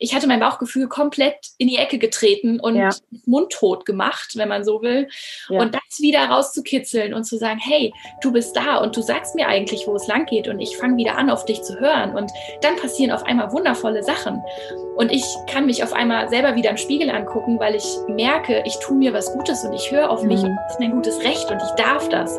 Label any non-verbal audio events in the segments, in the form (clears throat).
ich hatte mein Bauchgefühl komplett in die Ecke getreten und ja. mundtot gemacht, wenn man so will. Ja. Und das wieder rauszukitzeln und zu sagen, hey, du bist da und du sagst mir eigentlich, wo es lang geht und ich fange wieder an, auf dich zu hören. Und dann passieren auf einmal wundervolle Sachen. Und ich kann mich auf einmal selber wieder im Spiegel angucken, weil ich merke, ich tue mir was Gutes und ich höre auf mhm. mich und das ist mein gutes Recht und ich darf das.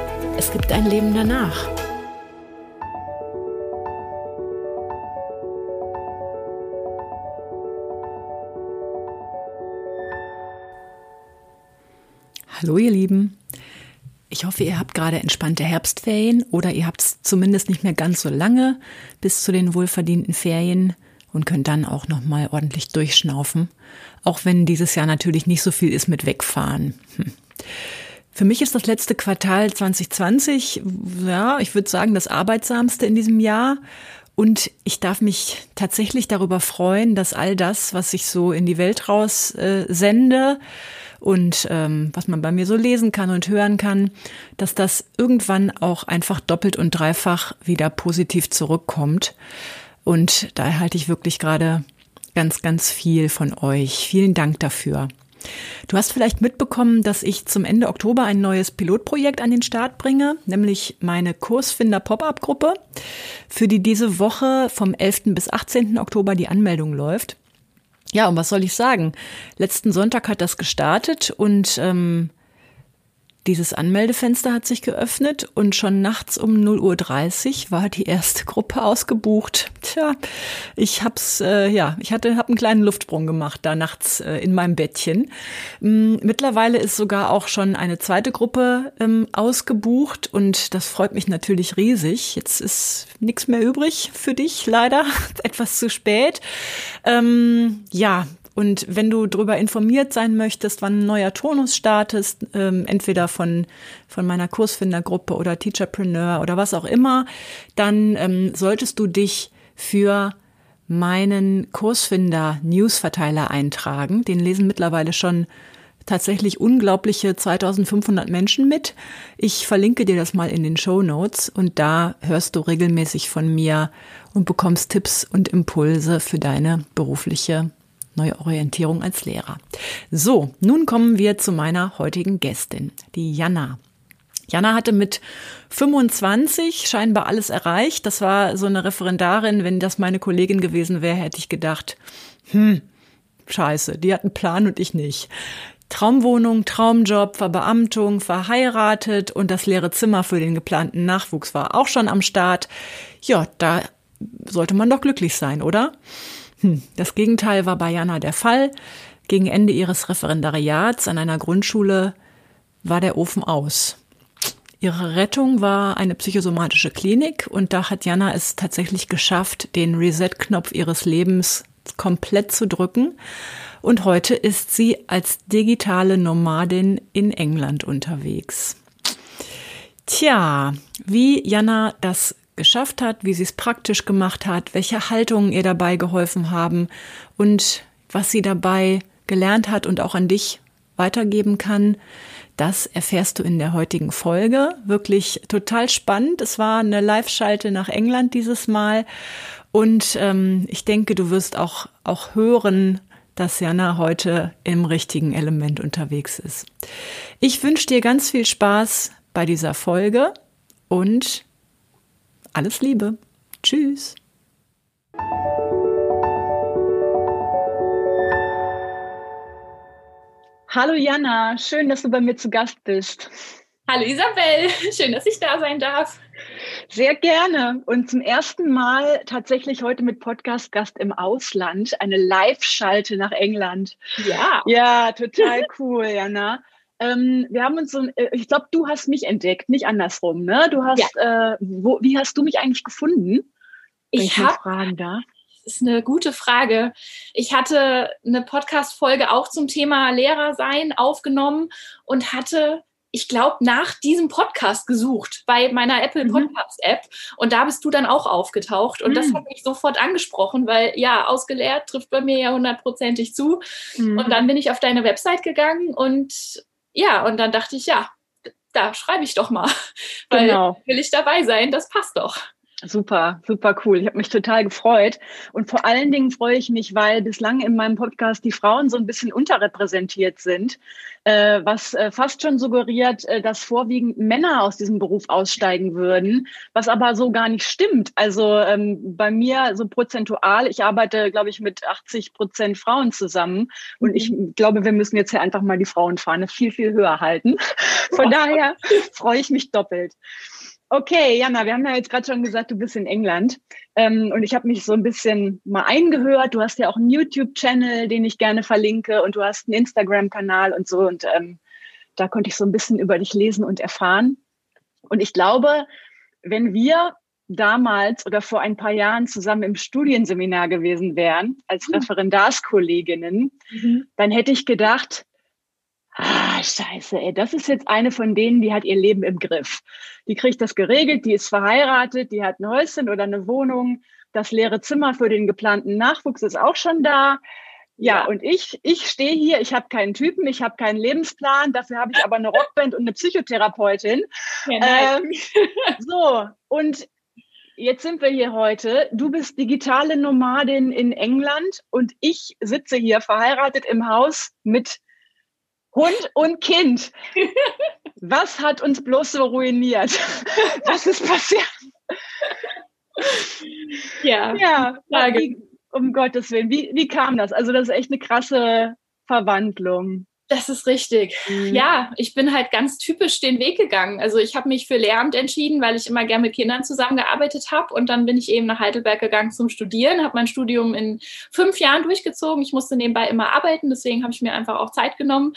es gibt ein Leben danach. Hallo ihr Lieben. Ich hoffe, ihr habt gerade entspannte Herbstferien oder ihr habt es zumindest nicht mehr ganz so lange bis zu den wohlverdienten Ferien und könnt dann auch noch mal ordentlich durchschnaufen, auch wenn dieses Jahr natürlich nicht so viel ist mit wegfahren. Hm. Für mich ist das letzte Quartal 2020, ja, ich würde sagen, das arbeitsamste in diesem Jahr. Und ich darf mich tatsächlich darüber freuen, dass all das, was ich so in die Welt raus äh, sende und ähm, was man bei mir so lesen kann und hören kann, dass das irgendwann auch einfach doppelt und dreifach wieder positiv zurückkommt. Und da erhalte ich wirklich gerade ganz, ganz viel von euch. Vielen Dank dafür. Du hast vielleicht mitbekommen, dass ich zum Ende Oktober ein neues Pilotprojekt an den Start bringe, nämlich meine Kursfinder Pop-up-Gruppe, für die diese Woche vom 11. bis 18. Oktober die Anmeldung läuft. Ja, und was soll ich sagen? Letzten Sonntag hat das gestartet und ähm, dieses Anmeldefenster hat sich geöffnet und schon nachts um 0.30 Uhr war die erste Gruppe ausgebucht. Tja, ich hab's, äh, ja, ich hatte, hab einen kleinen Luftsprung gemacht da nachts äh, in meinem Bettchen. Ähm, mittlerweile ist sogar auch schon eine zweite Gruppe ähm, ausgebucht und das freut mich natürlich riesig. Jetzt ist nichts mehr übrig für dich, leider. (laughs) Etwas zu spät. Ähm, ja, und wenn du darüber informiert sein möchtest, wann ein neuer Tonus startest, ähm, entweder von, von meiner Kursfindergruppe oder Teacherpreneur oder was auch immer, dann ähm, solltest du dich für meinen Kursfinder-Newsverteiler eintragen. Den lesen mittlerweile schon tatsächlich unglaubliche 2500 Menschen mit. Ich verlinke dir das mal in den Show Notes und da hörst du regelmäßig von mir und bekommst Tipps und Impulse für deine berufliche neue Orientierung als Lehrer. So, nun kommen wir zu meiner heutigen Gästin, die Jana. Jana hatte mit 25 scheinbar alles erreicht. Das war so eine Referendarin. Wenn das meine Kollegin gewesen wäre, hätte ich gedacht, hm, scheiße, die hat einen Plan und ich nicht. Traumwohnung, Traumjob, Verbeamtung, verheiratet und das leere Zimmer für den geplanten Nachwuchs war auch schon am Start. Ja, da sollte man doch glücklich sein, oder? Hm, das Gegenteil war bei Jana der Fall. Gegen Ende ihres Referendariats an einer Grundschule war der Ofen aus. Ihre Rettung war eine psychosomatische Klinik und da hat Jana es tatsächlich geschafft, den Reset-Knopf ihres Lebens komplett zu drücken. Und heute ist sie als digitale Nomadin in England unterwegs. Tja, wie Jana das geschafft hat, wie sie es praktisch gemacht hat, welche Haltungen ihr dabei geholfen haben und was sie dabei gelernt hat und auch an dich weitergeben kann. Das erfährst du in der heutigen Folge. Wirklich total spannend. Es war eine Live-Schalte nach England dieses Mal. Und ähm, ich denke, du wirst auch, auch hören, dass Jana heute im richtigen Element unterwegs ist. Ich wünsche dir ganz viel Spaß bei dieser Folge und alles Liebe. Tschüss. Hallo Jana, schön, dass du bei mir zu Gast bist. Hallo Isabel, (laughs) schön, dass ich da sein darf. Sehr gerne. Und zum ersten Mal tatsächlich heute mit Podcast-Gast im Ausland, eine Live-Schalte nach England. Ja. Ja, total cool, Jana. Ähm, wir haben uns so, äh, ich glaube, du hast mich entdeckt, nicht andersrum, ne? Du hast, ja. äh, wo, wie hast du mich eigentlich gefunden? Ich habe Fragen da. Das ist eine gute Frage. Ich hatte eine Podcast-Folge auch zum Thema Lehrer sein aufgenommen und hatte ich glaube, nach diesem Podcast gesucht bei meiner Apple mhm. Podcast App und da bist du dann auch aufgetaucht und mhm. das hat mich sofort angesprochen, weil ja, ausgeleert trifft bei mir ja hundertprozentig zu mhm. und dann bin ich auf deine Website gegangen und ja, und dann dachte ich, ja, da schreibe ich doch mal, (laughs) weil genau. will ich dabei sein, das passt doch. Super, super cool. Ich habe mich total gefreut. Und vor allen Dingen freue ich mich, weil bislang in meinem Podcast die Frauen so ein bisschen unterrepräsentiert sind, äh, was äh, fast schon suggeriert, äh, dass vorwiegend Männer aus diesem Beruf aussteigen würden, was aber so gar nicht stimmt. Also ähm, bei mir so prozentual, ich arbeite, glaube ich, mit 80 Prozent Frauen zusammen. Und ich mhm. glaube, wir müssen jetzt hier einfach mal die Frauenfahne viel, viel höher halten. (laughs) Von daher freue ich mich doppelt. Okay, Jana, wir haben ja jetzt gerade schon gesagt, du bist in England. Ähm, und ich habe mich so ein bisschen mal eingehört. Du hast ja auch einen YouTube-Channel, den ich gerne verlinke, und du hast einen Instagram-Kanal und so. Und ähm, da konnte ich so ein bisschen über dich lesen und erfahren. Und ich glaube, wenn wir damals oder vor ein paar Jahren zusammen im Studienseminar gewesen wären, als mhm. Referendarskolleginnen, mhm. dann hätte ich gedacht, Ah, scheiße, ey, das ist jetzt eine von denen, die hat ihr Leben im Griff. Die kriegt das geregelt, die ist verheiratet, die hat ein Häuschen oder eine Wohnung, das leere Zimmer für den geplanten Nachwuchs ist auch schon da. Ja, ja. und ich, ich stehe hier, ich habe keinen Typen, ich habe keinen Lebensplan, dafür habe ich aber eine Rockband und eine Psychotherapeutin. Ja, ähm, so, und jetzt sind wir hier heute. Du bist digitale Nomadin in England und ich sitze hier verheiratet im Haus mit Hund und Kind. (laughs) Was hat uns bloß so ruiniert? Was ist passiert? Ja, ja wie, um Gottes Willen. Wie, wie kam das? Also, das ist echt eine krasse Verwandlung. Das ist richtig. Mhm. Ja, ich bin halt ganz typisch den Weg gegangen. Also ich habe mich für Lehramt entschieden, weil ich immer gerne mit Kindern zusammengearbeitet habe. Und dann bin ich eben nach Heidelberg gegangen zum Studieren, habe mein Studium in fünf Jahren durchgezogen. Ich musste nebenbei immer arbeiten, deswegen habe ich mir einfach auch Zeit genommen.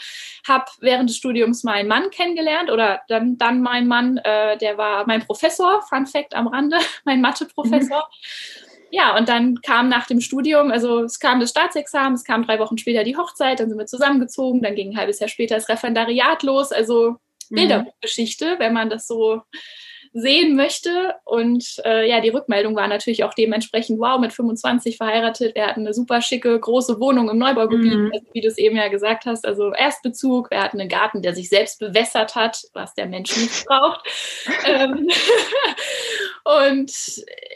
Habe während des Studiums meinen Mann kennengelernt oder dann, dann mein Mann, äh, der war mein Professor, Fun Fact am Rande, (laughs) mein Mathe-Professor. Mhm ja, und dann kam nach dem Studium, also es kam das Staatsexamen, es kam drei Wochen später die Hochzeit, dann sind wir zusammengezogen, dann ging ein halbes Jahr später das Referendariat los, also mhm. Bilderbuchgeschichte, wenn man das so sehen möchte. Und äh, ja, die Rückmeldung war natürlich auch dementsprechend, wow, mit 25 verheiratet, wir hatten eine super schicke, große Wohnung im Neubaugebiet, mhm. also, wie du es eben ja gesagt hast, also Erstbezug, wir hatten einen Garten, der sich selbst bewässert hat, was der Mensch nicht braucht. (laughs) ähm, (laughs) und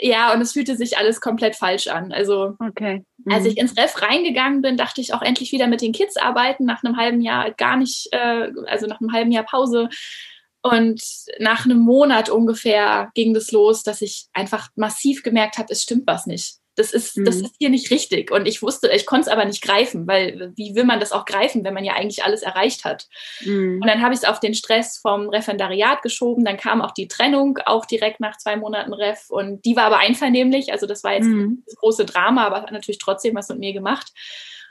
ja, und es fühlte sich alles komplett falsch an. Also okay. mhm. als ich ins Ref reingegangen bin, dachte ich auch endlich wieder mit den Kids arbeiten, nach einem halben Jahr gar nicht, äh, also nach einem halben Jahr Pause und nach einem Monat ungefähr ging das los, dass ich einfach massiv gemerkt habe, es stimmt was nicht. Das ist, mhm. das ist hier nicht richtig. Und ich wusste, ich konnte es aber nicht greifen, weil wie will man das auch greifen, wenn man ja eigentlich alles erreicht hat? Mhm. Und dann habe ich es auf den Stress vom Referendariat geschoben. Dann kam auch die Trennung, auch direkt nach zwei Monaten Ref. Und die war aber einvernehmlich. Also das war jetzt mhm. das große Drama, aber hat natürlich trotzdem was mit mir gemacht.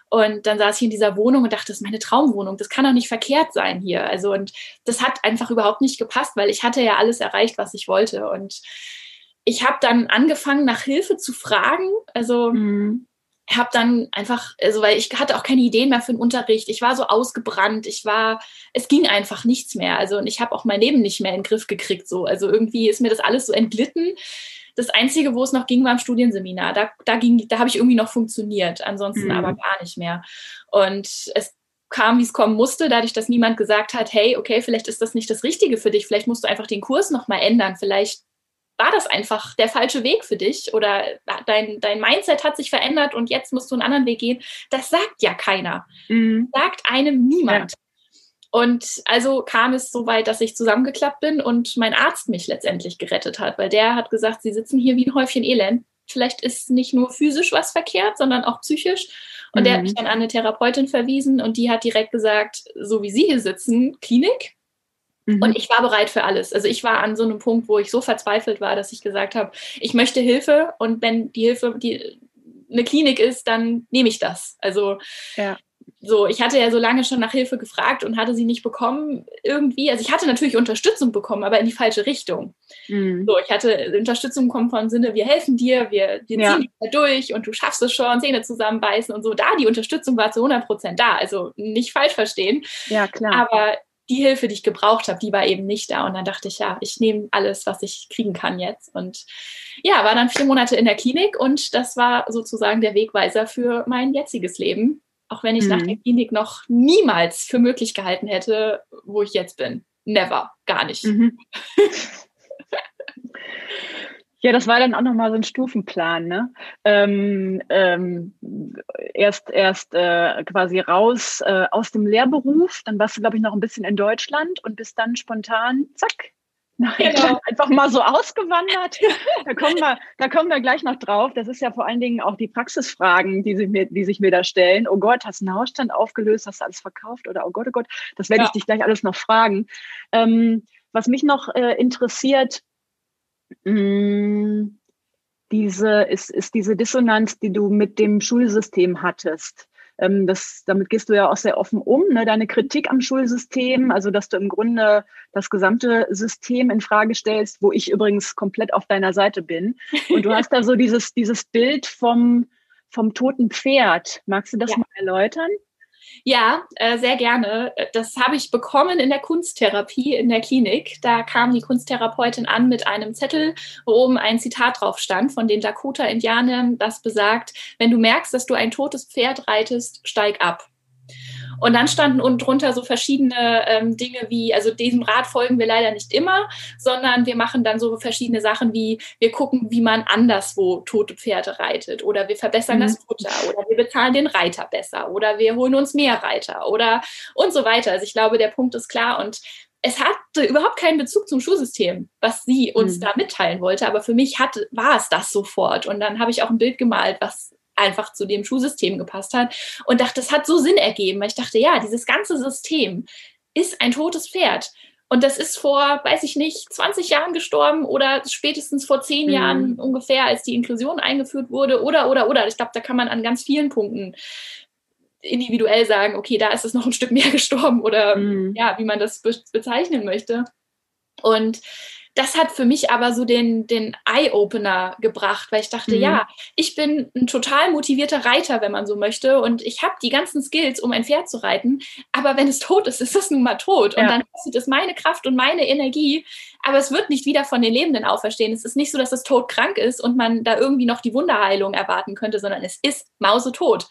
Und dann saß ich in dieser Wohnung und dachte, das ist meine Traumwohnung. Das kann doch nicht verkehrt sein hier. Also, und das hat einfach überhaupt nicht gepasst, weil ich hatte ja alles erreicht, was ich wollte. Und ich habe dann angefangen, nach Hilfe zu fragen. Also, mhm habe dann einfach, also weil ich hatte auch keine Ideen mehr für den Unterricht. Ich war so ausgebrannt. Ich war, es ging einfach nichts mehr. Also und ich habe auch mein Leben nicht mehr in den Griff gekriegt. So, also irgendwie ist mir das alles so entglitten. Das Einzige, wo es noch ging, war im Studienseminar. Da, da, ging, da habe ich irgendwie noch funktioniert, ansonsten mhm. aber gar nicht mehr. Und es kam, wie es kommen musste, dadurch, dass niemand gesagt hat, hey, okay, vielleicht ist das nicht das Richtige für dich, vielleicht musst du einfach den Kurs nochmal ändern, vielleicht war das einfach der falsche Weg für dich oder dein, dein Mindset hat sich verändert und jetzt musst du einen anderen Weg gehen. Das sagt ja keiner. Mhm. Sagt einem niemand. Ja. Und also kam es so weit, dass ich zusammengeklappt bin und mein Arzt mich letztendlich gerettet hat, weil der hat gesagt, Sie sitzen hier wie ein Häufchen Elend. Vielleicht ist nicht nur physisch was verkehrt, sondern auch psychisch. Und mhm. der hat mich dann an eine Therapeutin verwiesen und die hat direkt gesagt, so wie Sie hier sitzen, Klinik. Mhm. Und ich war bereit für alles. Also ich war an so einem Punkt, wo ich so verzweifelt war, dass ich gesagt habe, ich möchte Hilfe und wenn die Hilfe die eine Klinik ist, dann nehme ich das. Also ja so, ich hatte ja so lange schon nach Hilfe gefragt und hatte sie nicht bekommen irgendwie. Also ich hatte natürlich Unterstützung bekommen, aber in die falsche Richtung. Mhm. So, ich hatte Unterstützung bekommen vom Sinne, wir helfen dir, wir, wir ja. ziehen dich da durch und du schaffst es schon, Zähne zusammenbeißen und so. Da die Unterstützung war zu 100 Prozent da. Also nicht falsch verstehen. Ja, klar. Aber die Hilfe, die ich gebraucht habe, die war eben nicht da. Und dann dachte ich, ja, ich nehme alles, was ich kriegen kann jetzt. Und ja, war dann vier Monate in der Klinik und das war sozusagen der Wegweiser für mein jetziges Leben. Auch wenn ich mhm. nach der Klinik noch niemals für möglich gehalten hätte, wo ich jetzt bin. Never, gar nicht. Mhm. (laughs) Ja, das war dann auch nochmal so ein Stufenplan, ne? Ähm, ähm, erst erst äh, quasi raus äh, aus dem Lehrberuf, dann warst du, glaube ich, noch ein bisschen in Deutschland und bist dann spontan, zack, genau. einfach mal so ausgewandert. da, kommen wir, da kommen wir gleich noch drauf. Das ist ja vor allen Dingen auch die Praxisfragen, die, sich mir, die sich mir da stellen. Oh Gott, hast du einen Hausstand aufgelöst, hast du alles verkauft? Oder oh Gott, oh Gott, das werde ja. ich dich gleich alles noch fragen. Ähm, was mich noch äh, interessiert, Mm, diese, ist, ist diese Dissonanz, die du mit dem Schulsystem hattest. Ähm, das, damit gehst du ja auch sehr offen um, ne? deine Kritik am Schulsystem, also dass du im Grunde das gesamte System in Frage stellst, wo ich übrigens komplett auf deiner Seite bin. Und du (laughs) hast da so dieses, dieses Bild vom, vom toten Pferd. Magst du das ja. mal erläutern? Ja, äh, sehr gerne. Das habe ich bekommen in der Kunsttherapie in der Klinik. Da kam die Kunsttherapeutin an mit einem Zettel, wo oben ein Zitat drauf stand von den Dakota-Indianern, das besagt, wenn du merkst, dass du ein totes Pferd reitest, steig ab. Und dann standen unten drunter so verschiedene ähm, Dinge wie, also diesem Rat folgen wir leider nicht immer, sondern wir machen dann so verschiedene Sachen wie, wir gucken, wie man anderswo tote Pferde reitet oder wir verbessern mhm. das Futter oder wir bezahlen den Reiter besser oder wir holen uns mehr Reiter oder und so weiter. Also ich glaube, der Punkt ist klar und es hatte überhaupt keinen Bezug zum Schulsystem, was sie uns mhm. da mitteilen wollte. Aber für mich hat, war es das sofort. Und dann habe ich auch ein Bild gemalt, was einfach zu dem Schulsystem gepasst hat und dachte, das hat so Sinn ergeben, weil ich dachte, ja, dieses ganze System ist ein totes Pferd. Und das ist vor, weiß ich nicht, 20 Jahren gestorben oder spätestens vor 10 mhm. Jahren ungefähr, als die Inklusion eingeführt wurde oder, oder, oder. Ich glaube, da kann man an ganz vielen Punkten individuell sagen, okay, da ist es noch ein Stück mehr (laughs) gestorben oder mhm. ja, wie man das be bezeichnen möchte. Und das hat für mich aber so den, den Eye-Opener gebracht, weil ich dachte, mhm. ja, ich bin ein total motivierter Reiter, wenn man so möchte, und ich habe die ganzen Skills, um ein Pferd zu reiten, aber wenn es tot ist, (laughs) ist es nun mal tot. Ja. Und dann kostet es meine Kraft und meine Energie, aber es wird nicht wieder von den Lebenden auferstehen. Es ist nicht so, dass es tot krank ist und man da irgendwie noch die Wunderheilung erwarten könnte, sondern es ist mausetot.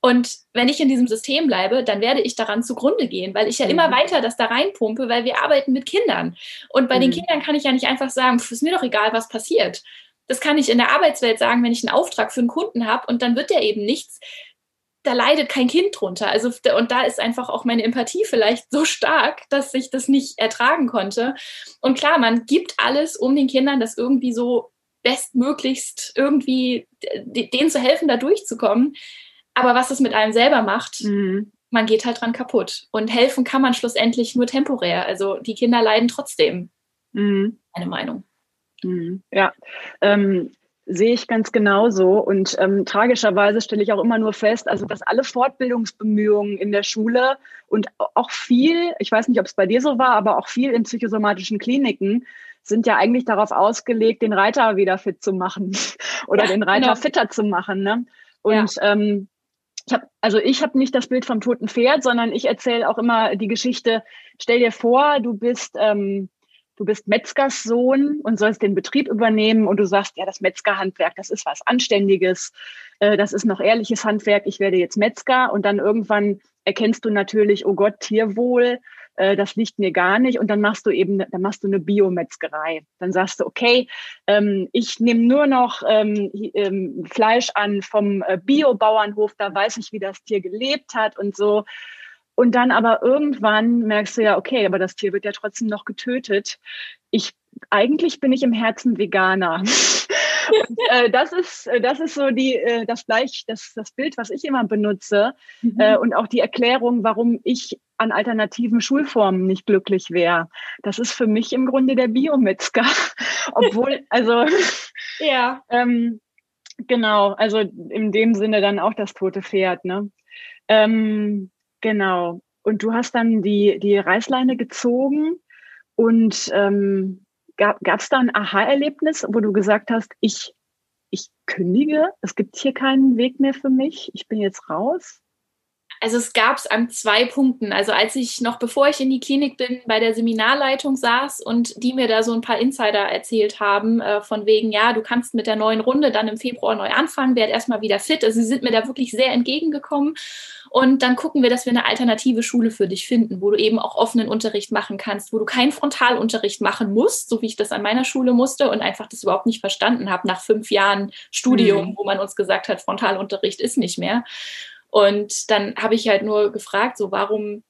Und wenn ich in diesem System bleibe, dann werde ich daran zugrunde gehen, weil ich ja mhm. immer weiter das da reinpumpe, weil wir arbeiten mit Kindern. Und bei mhm. den Kindern kann ich ja nicht einfach sagen, ist mir doch egal, was passiert. Das kann ich in der Arbeitswelt sagen, wenn ich einen Auftrag für einen Kunden habe und dann wird der eben nichts. Da leidet kein Kind drunter. Also, und da ist einfach auch meine Empathie vielleicht so stark, dass ich das nicht ertragen konnte. Und klar, man gibt alles, um den Kindern das irgendwie so bestmöglichst irgendwie denen zu helfen, da durchzukommen. Aber was es mit einem selber macht, mhm. man geht halt dran kaputt. Und helfen kann man schlussendlich nur temporär. Also die Kinder leiden trotzdem. Mhm. Meine Meinung. Mhm. Ja, ähm, sehe ich ganz genauso. Und ähm, tragischerweise stelle ich auch immer nur fest, also dass alle Fortbildungsbemühungen in der Schule und auch viel, ich weiß nicht, ob es bei dir so war, aber auch viel in psychosomatischen Kliniken sind ja eigentlich darauf ausgelegt, den Reiter wieder fit zu machen (laughs) oder ja, den Reiter genau. fitter zu machen. Ne? Und ja. ähm, ich habe also ich habe nicht das Bild vom toten Pferd, sondern ich erzähle auch immer die Geschichte. Stell dir vor, du bist ähm, du bist Metzgers Sohn und sollst den Betrieb übernehmen und du sagst, ja, das Metzgerhandwerk, das ist was Anständiges, äh, das ist noch ehrliches Handwerk, ich werde jetzt Metzger. Und dann irgendwann erkennst du natürlich, oh Gott, Tierwohl äh, das liegt mir gar nicht. Und dann machst du eben, dann machst du eine Biometzgerei. Dann sagst du, okay, ähm, ich nehme nur noch ähm, ähm, Fleisch an vom äh, Biobauernhof, da weiß ich, wie das Tier gelebt hat und so. Und dann aber irgendwann merkst du ja, okay, aber das Tier wird ja trotzdem noch getötet. Ich eigentlich bin ich im Herzen Veganer. (laughs) Und, (laughs) äh, das ist äh, das ist so die äh, das gleich das das Bild, was ich immer benutze mhm. äh, und auch die Erklärung, warum ich an alternativen Schulformen nicht glücklich wäre. Das ist für mich im Grunde der Biometzger, (laughs) obwohl also (laughs) ja ähm, genau also in dem Sinne dann auch das tote Pferd ne. Ähm, genau. Und du hast dann die, die Reißleine gezogen und ähm, gab es da ein Aha-Erlebnis, wo du gesagt hast, ich, ich kündige, es gibt hier keinen Weg mehr für mich, ich bin jetzt raus? Also es gab es an zwei Punkten. Also als ich noch bevor ich in die Klinik bin, bei der Seminarleitung saß und die mir da so ein paar Insider erzählt haben, äh, von wegen, ja, du kannst mit der neuen Runde dann im Februar neu anfangen, werd erstmal wieder fit. Also sie sind mir da wirklich sehr entgegengekommen. Und dann gucken wir, dass wir eine alternative Schule für dich finden, wo du eben auch offenen Unterricht machen kannst, wo du keinen Frontalunterricht machen musst, so wie ich das an meiner Schule musste und einfach das überhaupt nicht verstanden habe nach fünf Jahren Studium, mhm. wo man uns gesagt hat, Frontalunterricht ist nicht mehr. Und dann habe ich halt nur gefragt, so warum,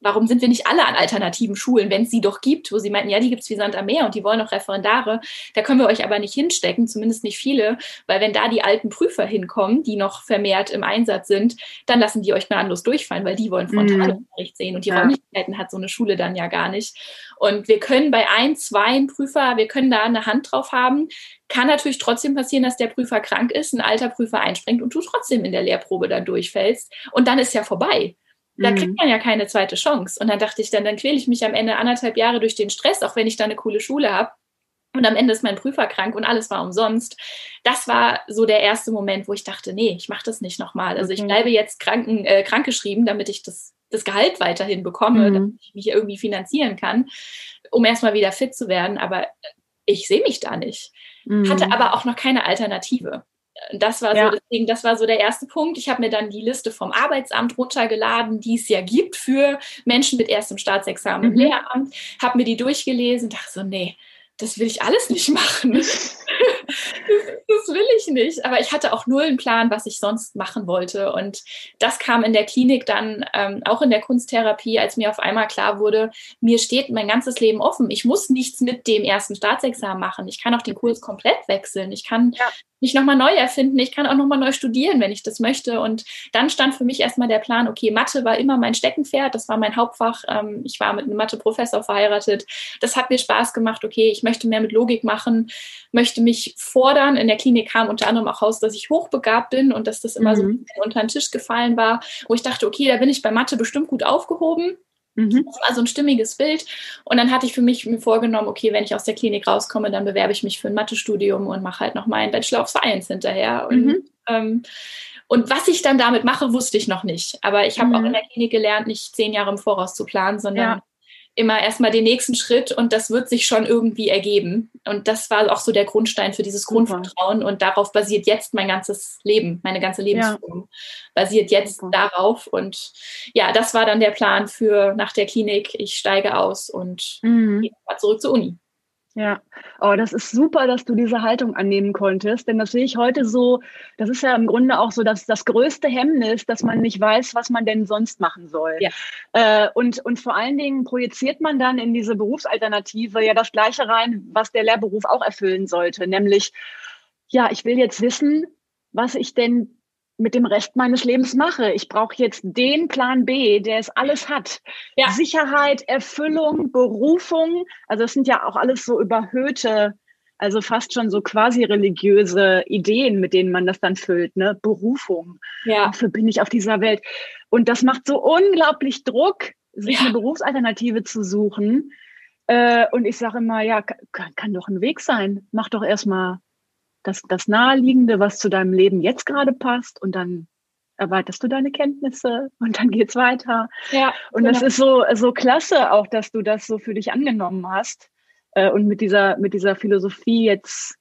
warum sind wir nicht alle an alternativen Schulen, wenn es sie doch gibt, wo sie meinten, ja, die gibt es wie Sand am Meer und die wollen auch Referendare. Da können wir euch aber nicht hinstecken, zumindest nicht viele, weil wenn da die alten Prüfer hinkommen, die noch vermehrt im Einsatz sind, dann lassen die euch gnadenlos durchfallen, weil die wollen mhm. Frontalunterricht sehen und die ja. Räumlichkeiten hat so eine Schule dann ja gar nicht. Und wir können bei ein, zwei Prüfer, wir können da eine Hand drauf haben, kann natürlich trotzdem passieren, dass der Prüfer krank ist, ein alter Prüfer einspringt und du trotzdem in der Lehrprobe dann durchfällst. Und dann ist ja vorbei. Da mhm. kriegt man ja keine zweite Chance. Und dann dachte ich dann, dann quäle ich mich am Ende anderthalb Jahre durch den Stress, auch wenn ich da eine coole Schule habe. Und am Ende ist mein Prüfer krank und alles war umsonst. Das war so der erste Moment, wo ich dachte, nee, ich mache das nicht nochmal. Also ich bleibe jetzt kranken, äh, krankgeschrieben, damit ich das, das Gehalt weiterhin bekomme, mhm. damit ich mich irgendwie finanzieren kann, um erstmal wieder fit zu werden. Aber ich sehe mich da nicht mhm. hatte aber auch noch keine Alternative. Das war so, deswegen, das war so der erste Punkt. Ich habe mir dann die Liste vom Arbeitsamt runtergeladen, die es ja gibt für Menschen mit erstem Staatsexamen mhm. im Lehramt, habe mir die durchgelesen, dachte so, nee, das will ich alles nicht machen. (laughs) das, will ich nicht. Aber ich hatte auch null einen Plan, was ich sonst machen wollte. Und das kam in der Klinik dann, ähm, auch in der Kunsttherapie, als mir auf einmal klar wurde, mir steht mein ganzes Leben offen. Ich muss nichts mit dem ersten Staatsexamen machen. Ich kann auch den Kurs komplett wechseln. Ich kann ja nicht nochmal neu erfinden. Ich kann auch nochmal neu studieren, wenn ich das möchte. Und dann stand für mich erstmal der Plan, okay, Mathe war immer mein Steckenpferd, das war mein Hauptfach. Ähm, ich war mit einem Mathe-Professor verheiratet. Das hat mir Spaß gemacht. Okay, ich möchte mehr mit Logik machen, möchte mich fordern. In der Klinik kam unter anderem auch raus, dass ich hochbegabt bin und dass das immer mhm. so unter den Tisch gefallen war, wo ich dachte, okay, da bin ich bei Mathe bestimmt gut aufgehoben. Mhm. Das war so ein stimmiges Bild. Und dann hatte ich für mich mir vorgenommen, okay, wenn ich aus der Klinik rauskomme, dann bewerbe ich mich für ein Mathestudium und mache halt noch meinen Bachelor of Science hinterher. Und, mhm. ähm, und was ich dann damit mache, wusste ich noch nicht. Aber ich habe mhm. auch in der Klinik gelernt, nicht zehn Jahre im Voraus zu planen, sondern ja immer erstmal den nächsten Schritt und das wird sich schon irgendwie ergeben. Und das war auch so der Grundstein für dieses. Grundvertrauen und darauf basiert jetzt mein ganzes Leben, meine ganze Lebensform ja. basiert jetzt Super. darauf. Und ja, das war dann der Plan für nach der Klinik. Ich steige aus und mhm. gehe zurück zur Uni. Ja, oh, das ist super, dass du diese Haltung annehmen konntest, denn das sehe ich heute so, das ist ja im Grunde auch so dass das größte Hemmnis, dass man nicht weiß, was man denn sonst machen soll. Ja. Äh, und, und vor allen Dingen projiziert man dann in diese Berufsalternative ja das Gleiche rein, was der Lehrberuf auch erfüllen sollte, nämlich, ja, ich will jetzt wissen, was ich denn mit dem Rest meines Lebens mache. Ich brauche jetzt den Plan B, der es alles hat. Ja. Sicherheit, Erfüllung, Berufung. Also das sind ja auch alles so überhöhte, also fast schon so quasi religiöse Ideen, mit denen man das dann füllt. Ne? Berufung. Ja. Dafür bin ich auf dieser Welt. Und das macht so unglaublich Druck, sich ja. eine Berufsalternative zu suchen. Äh, und ich sage immer, ja, kann, kann doch ein Weg sein. Mach doch erstmal das, das Naheliegende, was zu deinem Leben jetzt gerade passt und dann erweiterst du deine Kenntnisse (laughs) und dann geht's weiter. Ja, und genau. das ist so, so klasse auch, dass du das so für dich angenommen hast äh, und mit dieser, mit dieser Philosophie jetzt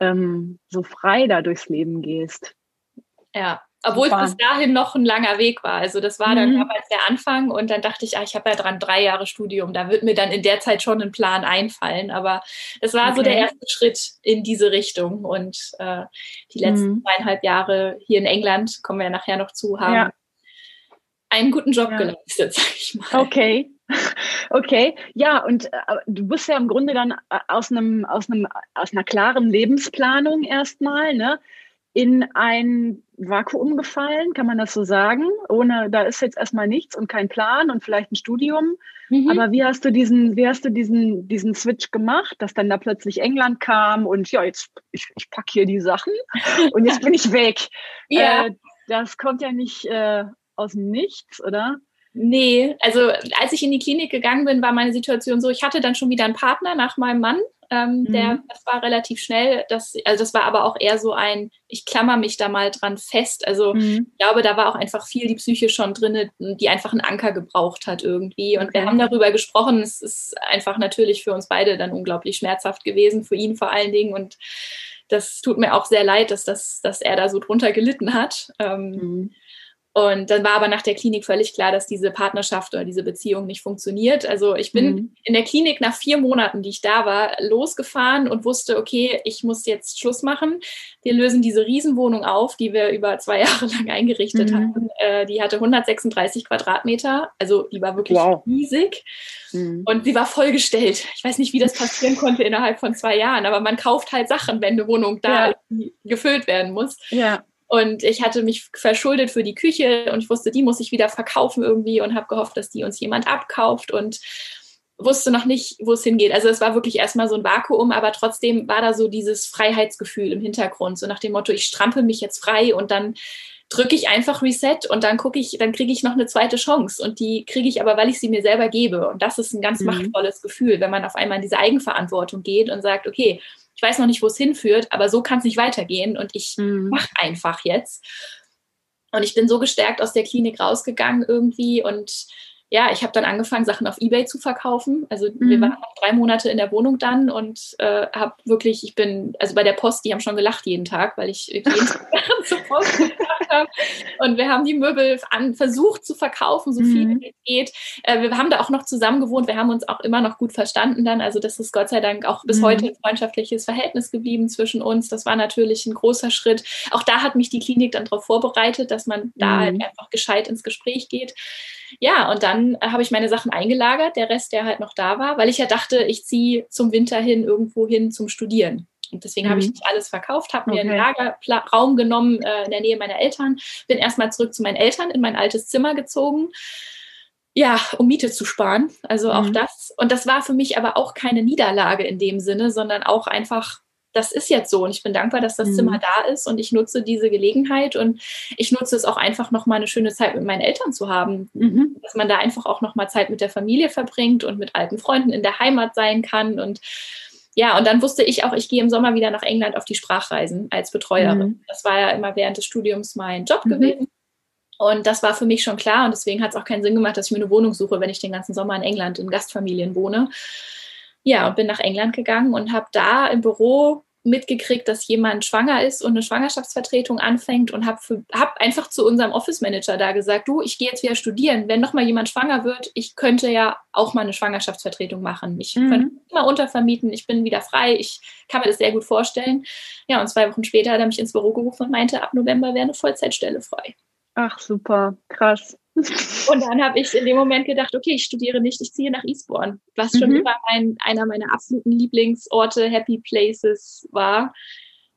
ähm, so frei da durchs Leben gehst. Ja, obwohl es bis dahin noch ein langer Weg war. Also das war dann mhm. damals der Anfang und dann dachte ich, ah, ich habe ja dran drei Jahre Studium, da wird mir dann in der Zeit schon ein Plan einfallen. Aber es war okay. so der erste Schritt in diese Richtung. Und äh, die letzten mhm. zweieinhalb Jahre hier in England, kommen wir ja nachher noch zu, haben ja. einen guten Job ja. geleistet, (laughs) sag ich mal. Okay. (laughs) Okay, ja, und äh, du bist ja im Grunde dann äh, aus einem, aus einem, aus einer klaren Lebensplanung erstmal, ne? In ein Vakuum gefallen, kann man das so sagen? Ohne, da ist jetzt erstmal nichts und kein Plan und vielleicht ein Studium. Mhm. Aber wie hast du diesen, wie hast du diesen, diesen Switch gemacht, dass dann da plötzlich England kam und ja, jetzt, ich, ich pack hier die Sachen (laughs) und jetzt bin ich weg. ja. Äh, das kommt ja nicht äh, aus dem Nichts, oder? Nee, also als ich in die Klinik gegangen bin, war meine Situation so, ich hatte dann schon wieder einen Partner nach meinem Mann. Ähm, mhm. der, das war relativ schnell. Das, also das war aber auch eher so ein, ich klammer mich da mal dran fest. Also mhm. ich glaube, da war auch einfach viel die Psyche schon drin, die einfach einen Anker gebraucht hat irgendwie. Und okay. wir haben darüber gesprochen. Es ist einfach natürlich für uns beide dann unglaublich schmerzhaft gewesen, für ihn vor allen Dingen. Und das tut mir auch sehr leid, dass, das, dass er da so drunter gelitten hat. Ähm, mhm. Und dann war aber nach der Klinik völlig klar, dass diese Partnerschaft oder diese Beziehung nicht funktioniert. Also ich bin mhm. in der Klinik nach vier Monaten, die ich da war, losgefahren und wusste, okay, ich muss jetzt Schluss machen. Wir lösen diese Riesenwohnung auf, die wir über zwei (laughs) Jahre lang eingerichtet mhm. hatten. Äh, die hatte 136 Quadratmeter, also die war wirklich wow. riesig. Mhm. Und sie war vollgestellt. Ich weiß nicht, wie das passieren konnte innerhalb von zwei Jahren, aber man kauft halt Sachen, wenn eine Wohnung da ja. gefüllt werden muss. Ja. Und ich hatte mich verschuldet für die Küche und ich wusste, die muss ich wieder verkaufen irgendwie und habe gehofft, dass die uns jemand abkauft und wusste noch nicht, wo es hingeht. Also es war wirklich erstmal so ein Vakuum, aber trotzdem war da so dieses Freiheitsgefühl im Hintergrund, so nach dem Motto, ich strampel mich jetzt frei und dann drücke ich einfach Reset und dann gucke ich, dann kriege ich noch eine zweite Chance und die kriege ich aber, weil ich sie mir selber gebe. Und das ist ein ganz mhm. machtvolles Gefühl, wenn man auf einmal in diese Eigenverantwortung geht und sagt, okay, ich weiß noch nicht, wo es hinführt, aber so kann es nicht weitergehen und ich mhm. mache einfach jetzt. Und ich bin so gestärkt aus der Klinik rausgegangen irgendwie und ja, ich habe dann angefangen, Sachen auf Ebay zu verkaufen. Also mhm. wir waren noch drei Monate in der Wohnung dann und äh, habe wirklich, ich bin, also bei der Post, die haben schon gelacht jeden Tag, weil ich jeden Tag (laughs) zur Post gebracht habe. Und wir haben die Möbel an, versucht zu verkaufen, so viel mhm. wie es geht. Äh, wir haben da auch noch zusammen gewohnt. Wir haben uns auch immer noch gut verstanden dann. Also das ist Gott sei Dank auch bis mhm. heute ein freundschaftliches Verhältnis geblieben zwischen uns. Das war natürlich ein großer Schritt. Auch da hat mich die Klinik dann darauf vorbereitet, dass man da halt mhm. einfach gescheit ins Gespräch geht ja, und dann äh, habe ich meine Sachen eingelagert, der Rest, der halt noch da war, weil ich ja dachte, ich ziehe zum Winter hin irgendwo hin zum Studieren. Und deswegen mhm. habe ich nicht alles verkauft, habe okay. mir einen Lagerraum genommen äh, in der Nähe meiner Eltern, bin erstmal zurück zu meinen Eltern in mein altes Zimmer gezogen. Ja, um Miete zu sparen. Also auch mhm. das. Und das war für mich aber auch keine Niederlage in dem Sinne, sondern auch einfach das ist jetzt so und ich bin dankbar, dass das mhm. Zimmer da ist und ich nutze diese Gelegenheit und ich nutze es auch einfach nochmal eine schöne Zeit mit meinen Eltern zu haben, mhm. dass man da einfach auch nochmal Zeit mit der Familie verbringt und mit alten Freunden in der Heimat sein kann und ja, und dann wusste ich auch, ich gehe im Sommer wieder nach England auf die Sprachreisen als Betreuerin. Mhm. Das war ja immer während des Studiums mein Job mhm. gewesen. Und das war für mich schon klar und deswegen hat es auch keinen Sinn gemacht, dass ich mir eine Wohnung suche, wenn ich den ganzen Sommer in England in Gastfamilien wohne ja, und bin nach England gegangen und habe da im Büro mitgekriegt, dass jemand schwanger ist und eine Schwangerschaftsvertretung anfängt und habe hab einfach zu unserem Office Manager da gesagt, du, ich gehe jetzt wieder studieren. Wenn noch mal jemand schwanger wird, ich könnte ja auch mal eine Schwangerschaftsvertretung machen. Ich mhm. könnte immer untervermieten, ich bin wieder frei, ich kann mir das sehr gut vorstellen. Ja, und zwei Wochen später hat er mich ins Büro gerufen und meinte, ab November wäre eine Vollzeitstelle frei. Ach, super, krass. Und dann habe ich in dem Moment gedacht, okay, ich studiere nicht, ich ziehe nach Eastbourne, was schon mhm. immer mein, einer meiner absoluten Lieblingsorte, Happy Places war.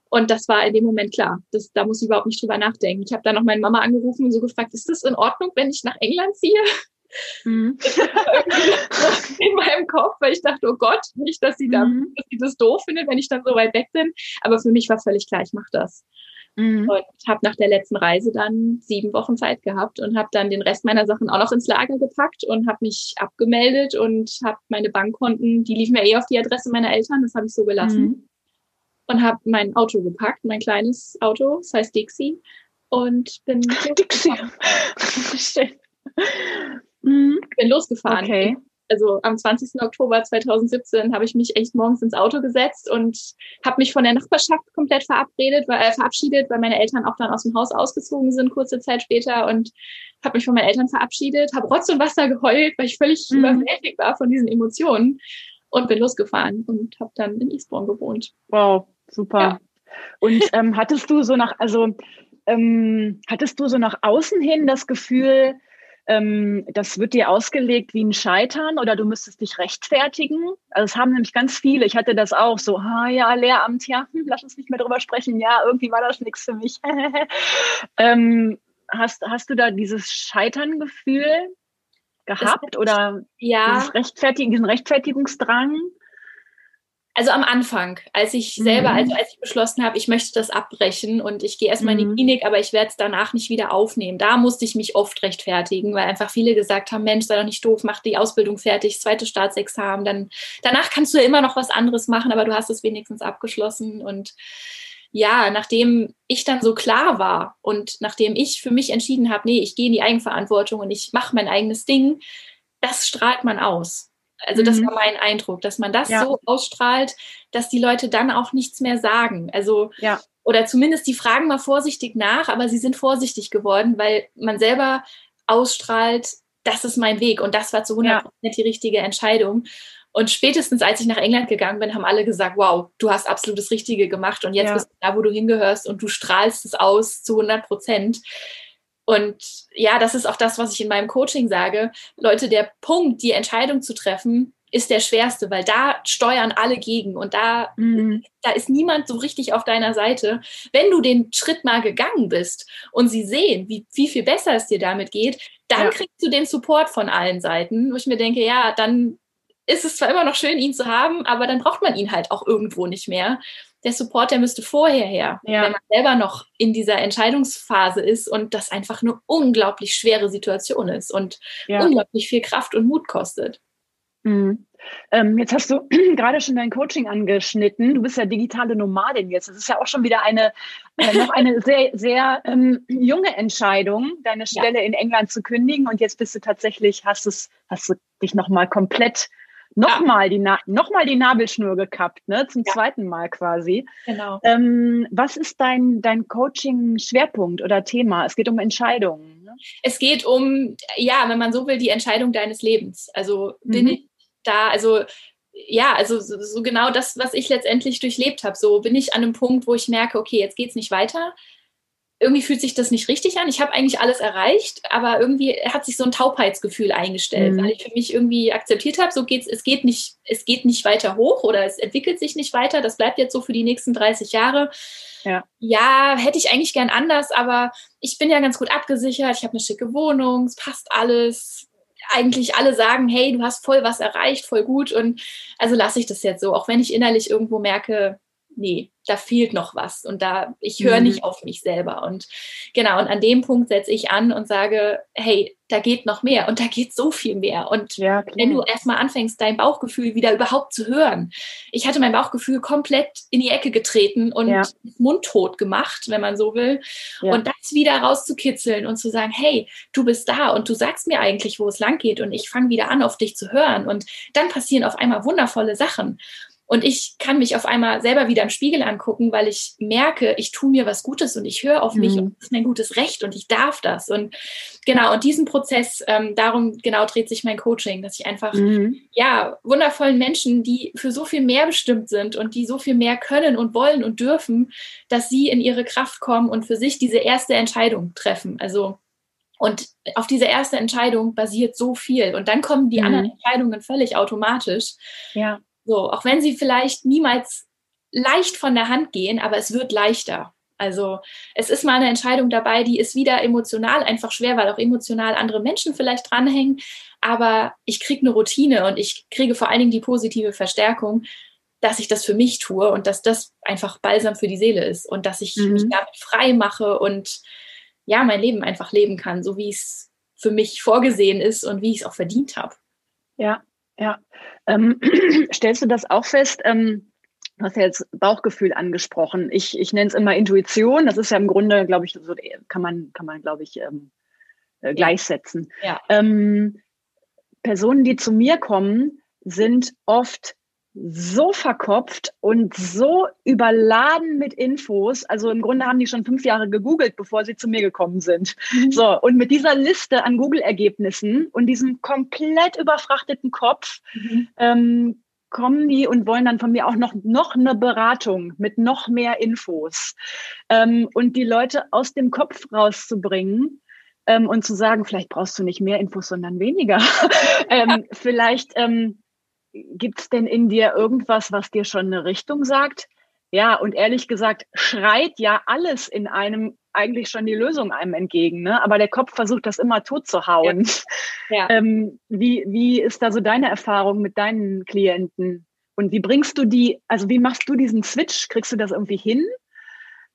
Und das war in dem Moment klar. Das, da muss ich überhaupt nicht drüber nachdenken. Ich habe dann noch meine Mama angerufen und so gefragt, ist das in Ordnung, wenn ich nach England ziehe? Mhm. (laughs) in meinem Kopf, weil ich dachte, oh Gott, nicht, dass sie, da, mhm. dass sie das doof findet, wenn ich dann so weit weg bin. Aber für mich war völlig klar, ich mache das. Mhm. Und habe nach der letzten Reise dann sieben Wochen Zeit gehabt und habe dann den Rest meiner Sachen auch noch ins Lager gepackt und habe mich abgemeldet und habe meine Bankkonten, die liefen ja eh auf die Adresse meiner Eltern, das habe ich so gelassen. Mhm. Und habe mein Auto gepackt, mein kleines Auto, das heißt Dixie. Und bin (laughs) Dixie. (laughs) bin losgefahren. Okay also am 20. Oktober 2017 habe ich mich echt morgens ins Auto gesetzt und habe mich von der Nachbarschaft komplett verabredet, weil, äh, verabschiedet, weil meine Eltern auch dann aus dem Haus ausgezogen sind kurze Zeit später und habe mich von meinen Eltern verabschiedet, habe Rotz und Wasser geheult, weil ich völlig mhm. überwältigt war von diesen Emotionen und bin losgefahren und habe dann in Eastbourne gewohnt. Wow, super. Ja. Und ähm, hattest du so nach, also ähm, hattest du so nach außen hin das Gefühl, ähm, das wird dir ausgelegt wie ein Scheitern oder du müsstest dich rechtfertigen. Also es haben nämlich ganz viele, ich hatte das auch so, ah ja, Lehramt, ja, hm, lass uns nicht mehr drüber sprechen, ja, irgendwie war das nichts für mich. (laughs) ähm, hast, hast du da dieses Scheiterngefühl gehabt das, oder ja. dieses Rechtfertigen, diesen Rechtfertigungsdrang? Also am Anfang, als ich selber, mhm. also als ich beschlossen habe, ich möchte das abbrechen und ich gehe erstmal mhm. in die mhm. Klinik, aber ich werde es danach nicht wieder aufnehmen. Da musste ich mich oft rechtfertigen, weil einfach viele gesagt haben, Mensch, sei doch nicht doof, mach die Ausbildung fertig, zweite Staatsexamen, dann danach kannst du ja immer noch was anderes machen, aber du hast es wenigstens abgeschlossen. Und ja, nachdem ich dann so klar war und nachdem ich für mich entschieden habe, nee, ich gehe in die Eigenverantwortung und ich mache mein eigenes Ding, das strahlt man aus. Also das mhm. war mein Eindruck, dass man das ja. so ausstrahlt, dass die Leute dann auch nichts mehr sagen. Also ja. oder zumindest die fragen mal vorsichtig nach, aber sie sind vorsichtig geworden, weil man selber ausstrahlt, das ist mein Weg und das war zu 100 Prozent ja. die richtige Entscheidung. Und spätestens als ich nach England gegangen bin, haben alle gesagt, wow, du hast absolut das Richtige gemacht und jetzt bist du da, wo du hingehörst und du strahlst es aus zu 100 Prozent. Und ja, das ist auch das, was ich in meinem Coaching sage. Leute, der Punkt, die Entscheidung zu treffen, ist der schwerste, weil da steuern alle gegen und da, mhm. da ist niemand so richtig auf deiner Seite. Wenn du den Schritt mal gegangen bist und sie sehen, wie, wie viel besser es dir damit geht, dann ja. kriegst du den Support von allen Seiten, wo ich mir denke, ja, dann ist es zwar immer noch schön, ihn zu haben, aber dann braucht man ihn halt auch irgendwo nicht mehr der Support, der müsste vorher her, ja. wenn man selber noch in dieser Entscheidungsphase ist und das einfach eine unglaublich schwere Situation ist und ja. unglaublich viel Kraft und Mut kostet. Mhm. Ähm, jetzt hast du (clears throat) gerade schon dein Coaching angeschnitten. Du bist ja digitale Nomadin jetzt. Das ist ja auch schon wieder eine äh, noch eine (laughs) sehr sehr ähm, junge Entscheidung, deine Stelle ja. in England zu kündigen. Und jetzt bist du tatsächlich hast es hast du dich noch mal komplett nochmal ja. die, noch die Nabelschnur gekappt, ne? Zum ja. zweiten Mal quasi. Genau. Ähm, was ist dein, dein Coaching-Schwerpunkt oder Thema? Es geht um Entscheidungen. Ne? Es geht um, ja, wenn man so will, die Entscheidung deines Lebens. Also bin mhm. ich da, also ja, also so, so, genau das, was ich letztendlich durchlebt habe. So bin ich an einem Punkt, wo ich merke, okay, jetzt geht es nicht weiter irgendwie fühlt sich das nicht richtig an. Ich habe eigentlich alles erreicht, aber irgendwie hat sich so ein Taubheitsgefühl eingestellt, mhm. weil ich für mich irgendwie akzeptiert habe, so geht's, es geht nicht, es geht nicht weiter hoch oder es entwickelt sich nicht weiter. Das bleibt jetzt so für die nächsten 30 Jahre. Ja. ja, hätte ich eigentlich gern anders, aber ich bin ja ganz gut abgesichert. Ich habe eine schicke Wohnung, es passt alles. Eigentlich alle sagen, hey, du hast voll was erreicht, voll gut. Und also lasse ich das jetzt so, auch wenn ich innerlich irgendwo merke, nee, da fehlt noch was und da, ich höre mhm. nicht auf mich selber. Und genau, und an dem Punkt setze ich an und sage, hey, da geht noch mehr und da geht so viel mehr. Und ja, wenn du erstmal anfängst, dein Bauchgefühl wieder überhaupt zu hören. Ich hatte mein Bauchgefühl komplett in die Ecke getreten und ja. mundtot gemacht, wenn man so will. Ja. Und das wieder rauszukitzeln und zu sagen, hey, du bist da und du sagst mir eigentlich, wo es lang geht und ich fange wieder an, auf dich zu hören. Und dann passieren auf einmal wundervolle Sachen. Und ich kann mich auf einmal selber wieder im Spiegel angucken, weil ich merke, ich tue mir was Gutes und ich höre auf mich mhm. und das ist mein gutes Recht und ich darf das. Und genau, und diesen Prozess, ähm, darum genau dreht sich mein Coaching, dass ich einfach, mhm. ja, wundervollen Menschen, die für so viel mehr bestimmt sind und die so viel mehr können und wollen und dürfen, dass sie in ihre Kraft kommen und für sich diese erste Entscheidung treffen. Also und auf diese erste Entscheidung basiert so viel. Und dann kommen die mhm. anderen Entscheidungen völlig automatisch. Ja. So, auch wenn sie vielleicht niemals leicht von der Hand gehen, aber es wird leichter. Also es ist mal eine Entscheidung dabei, die ist wieder emotional einfach schwer, weil auch emotional andere Menschen vielleicht dranhängen. Aber ich kriege eine Routine und ich kriege vor allen Dingen die positive Verstärkung, dass ich das für mich tue und dass das einfach balsam für die Seele ist und dass ich mhm. mich damit frei mache und ja, mein Leben einfach leben kann, so wie es für mich vorgesehen ist und wie ich es auch verdient habe. Ja, ja. Ähm, (clears throat) stellst du das auch fest? Ähm, du hast ja jetzt Bauchgefühl angesprochen. Ich, ich nenne es immer Intuition. Das ist ja im Grunde, glaube ich, so kann man, kann man, glaube ich, ähm, äh, gleichsetzen. Ja. Ähm, Personen, die zu mir kommen, sind oft so verkopft und so überladen mit Infos. Also im Grunde haben die schon fünf Jahre gegoogelt, bevor sie zu mir gekommen sind. So, und mit dieser Liste an Google-Ergebnissen und diesem komplett überfrachteten Kopf mhm. ähm, kommen die und wollen dann von mir auch noch, noch eine Beratung mit noch mehr Infos. Ähm, und die Leute aus dem Kopf rauszubringen, ähm, und zu sagen, vielleicht brauchst du nicht mehr Infos, sondern weniger. (laughs) ähm, vielleicht ähm, Gibt es denn in dir irgendwas, was dir schon eine Richtung sagt? Ja, und ehrlich gesagt, schreit ja alles in einem eigentlich schon die Lösung einem entgegen, ne? Aber der Kopf versucht das immer tot zu hauen. Ja. ja. (laughs) Ähm, wie, wie ist da so deine Erfahrung mit deinen Klienten? Und wie bringst du die, also wie machst du diesen Switch? Kriegst du das irgendwie hin?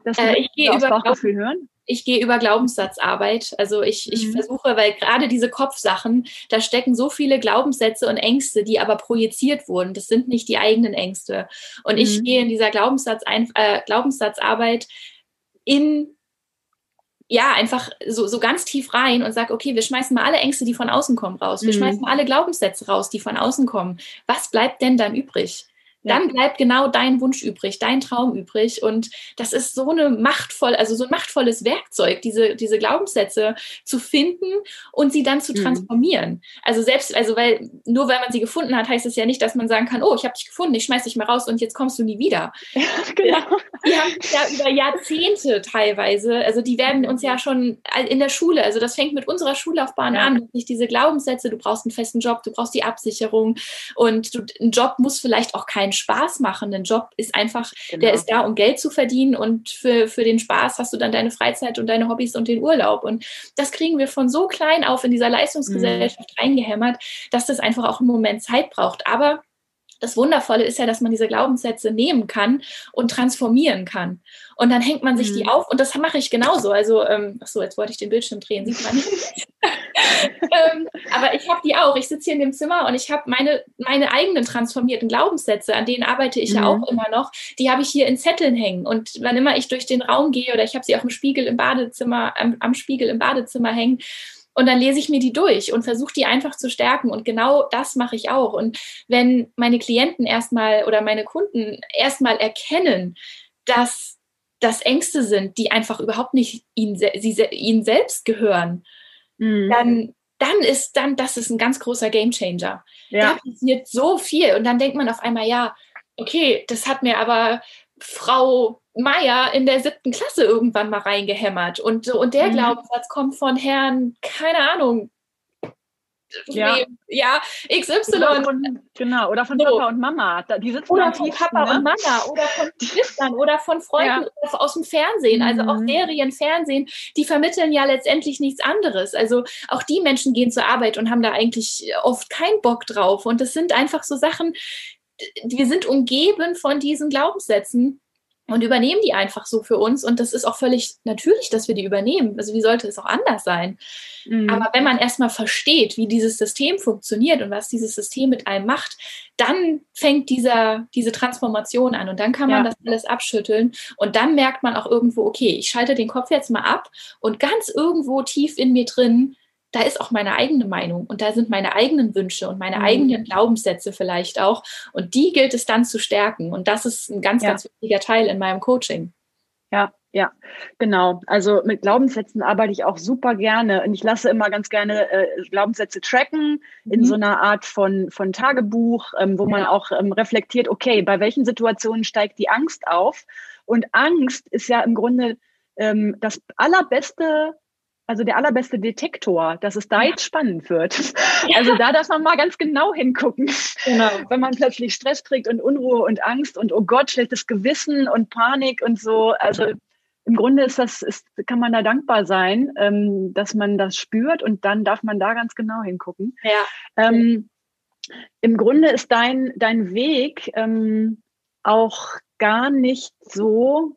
Dass äh, ich gehe über Bauchgefühl hören? Ich gehe über Glaubenssatzarbeit. Also ich, mhm. ich versuche, weil gerade diese Kopfsachen, da stecken so viele Glaubenssätze und Ängste, die aber projiziert wurden. Das sind nicht die eigenen Ängste. Und mhm. ich gehe in dieser Glaubenssatz, äh, Glaubenssatzarbeit in ja, einfach so, so ganz tief rein und sage, okay, wir schmeißen mal alle Ängste, die von außen kommen, raus. Wir mhm. schmeißen mal alle Glaubenssätze raus, die von außen kommen. Was bleibt denn dann übrig? Dann bleibt genau dein Wunsch übrig, dein Traum übrig. Und das ist so eine machtvoll, also so ein machtvolles Werkzeug, diese, diese Glaubenssätze zu finden und sie dann zu mhm. transformieren. Mhm. Also selbst, also weil nur weil man sie gefunden hat, heißt es ja nicht, dass man sagen kann, oh, ich habe dich gefunden, ich schmeiß dich mal raus und jetzt kommst du nie wieder. (laughs) Ja, genau. Die haben ja über Jahrzehnte teilweise, also die werden uns ja schon in der Schule, also das fängt mit unserer Schullaufbahn ja. an, nicht diese Glaubenssätze, du brauchst einen festen Job, du brauchst die Absicherung und du, ein Job muss vielleicht auch kein keinen Spaß machenden Job ist einfach, genau. der ist da, um Geld zu verdienen und für, für den Spaß hast du dann deine Freizeit und deine Hobbys und den Urlaub. Und das kriegen wir von so klein auf in dieser Leistungsgesellschaft mhm. reingehämmert, dass das einfach auch im Moment Zeit braucht. Aber das Wundervolle ist ja, dass man diese Glaubenssätze nehmen kann und transformieren kann. Und dann hängt man sich mhm. die auf und das mache ich genauso. Also, ähm, ach so, jetzt wollte ich den Bildschirm drehen, sieht man nicht. (laughs) (laughs) ähm, aber ich habe die auch. Ich sitze hier in dem Zimmer und ich habe meine, meine eigenen transformierten Glaubenssätze, an denen arbeite ich mhm. ja auch immer noch. Die habe ich hier in Zetteln hängen. Und wann immer ich durch den Raum gehe oder ich habe sie auch im Spiegel im Badezimmer, am, am Spiegel im Badezimmer hängen, und dann lese ich mir die durch und versuche die einfach zu stärken. Und genau das mache ich auch. Und wenn meine Klienten erstmal oder meine Kunden erstmal erkennen, dass das Ängste sind, die einfach überhaupt nicht ihnen, sie, ihnen selbst gehören, mhm. dann, dann ist dann, das ist ein ganz großer Gamechanger. Ja. Da passiert so viel. Und dann denkt man auf einmal, ja, okay, das hat mir aber Frau Meier in der siebten Klasse irgendwann mal reingehämmert. Und, und der mhm. Glaubenssatz kommt von Herrn, keine Ahnung, ja, ja XY. Oder von, genau, oder von so. Papa und Mama. Die sitzen oder von Papa ne? und Mama oder von (laughs) Geschwistern oder von Freunden ja. aus dem Fernsehen. Also auch mhm. Serien, Fernsehen, die vermitteln ja letztendlich nichts anderes. Also auch die Menschen gehen zur Arbeit und haben da eigentlich oft keinen Bock drauf. Und das sind einfach so Sachen, wir sind umgeben von diesen Glaubenssätzen und übernehmen die einfach so für uns. Und das ist auch völlig natürlich, dass wir die übernehmen. Also wie sollte es auch anders sein? Mhm. Aber wenn man erstmal versteht, wie dieses System funktioniert und was dieses System mit einem macht, dann fängt dieser, diese Transformation an und dann kann man ja. das alles abschütteln und dann merkt man auch irgendwo, okay, ich schalte den Kopf jetzt mal ab und ganz irgendwo tief in mir drin da ist auch meine eigene Meinung und da sind meine eigenen Wünsche und meine mhm. eigenen Glaubenssätze vielleicht auch. Und die gilt es dann zu stärken. Und das ist ein ganz, ja. ganz wichtiger Teil in meinem Coaching. Ja, ja, genau. Also mit Glaubenssätzen arbeite ich auch super gerne und ich lasse immer ganz gerne äh, Glaubenssätze tracken in mhm. so einer Art von, von Tagebuch, ähm, wo ja. man auch ähm, reflektiert, okay, bei welchen Situationen steigt die Angst auf? Und Angst ist ja im Grunde ähm, das allerbeste also der allerbeste Detektor, dass es da jetzt spannend wird. (laughs) Also da darf man mal ganz genau hingucken. Genau. (laughs) Wenn man plötzlich Stress kriegt und Unruhe und Angst und oh Gott, schlechtes Gewissen und Panik und so. Also im Grunde ist das, ist, kann man da dankbar sein, ähm, dass man das spürt und dann darf man da ganz genau hingucken. Ja. Ähm, Im Grunde ist dein, dein Weg ähm, auch gar nicht so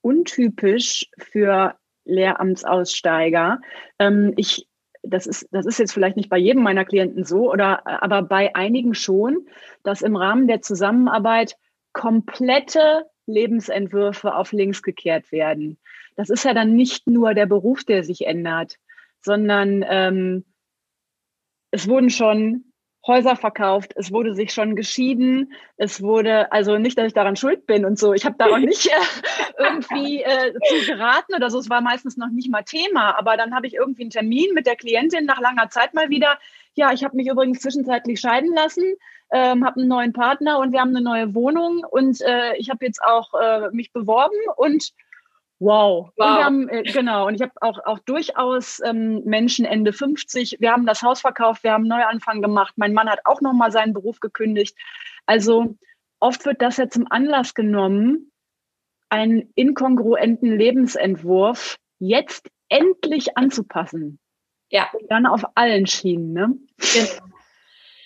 untypisch für Lehramtsaussteiger. Ähm, ich, das ist, das ist jetzt vielleicht nicht bei jedem meiner Klienten so, oder, aber bei einigen schon, dass im Rahmen der Zusammenarbeit komplette Lebensentwürfe auf links gekehrt werden. Das ist ja dann nicht nur der Beruf, der sich ändert, sondern ähm, es wurden schon Häuser verkauft, es wurde sich schon geschieden, es wurde, also nicht, dass ich daran schuld bin und so, ich habe da auch nicht äh, (laughs) irgendwie äh, zu geraten oder so, es war meistens noch nicht mal Thema, aber dann habe ich irgendwie einen Termin mit der Klientin nach langer Zeit mal wieder, ja, ich habe mich übrigens zwischenzeitlich scheiden lassen, ähm, habe einen neuen Partner und wir haben eine neue Wohnung. Und äh, ich habe jetzt auch äh, mich beworben und Wow. wow. Und haben, äh, genau, und ich habe auch, auch durchaus ähm, Menschen Ende 50. Wir haben das Haus verkauft, wir haben einen Neuanfang gemacht. Mein Mann hat auch nochmal seinen Beruf gekündigt. Also oft wird das ja zum Anlass genommen, einen inkongruenten Lebensentwurf jetzt endlich anzupassen. Ja. Und dann auf allen Schienen, ne? Genau.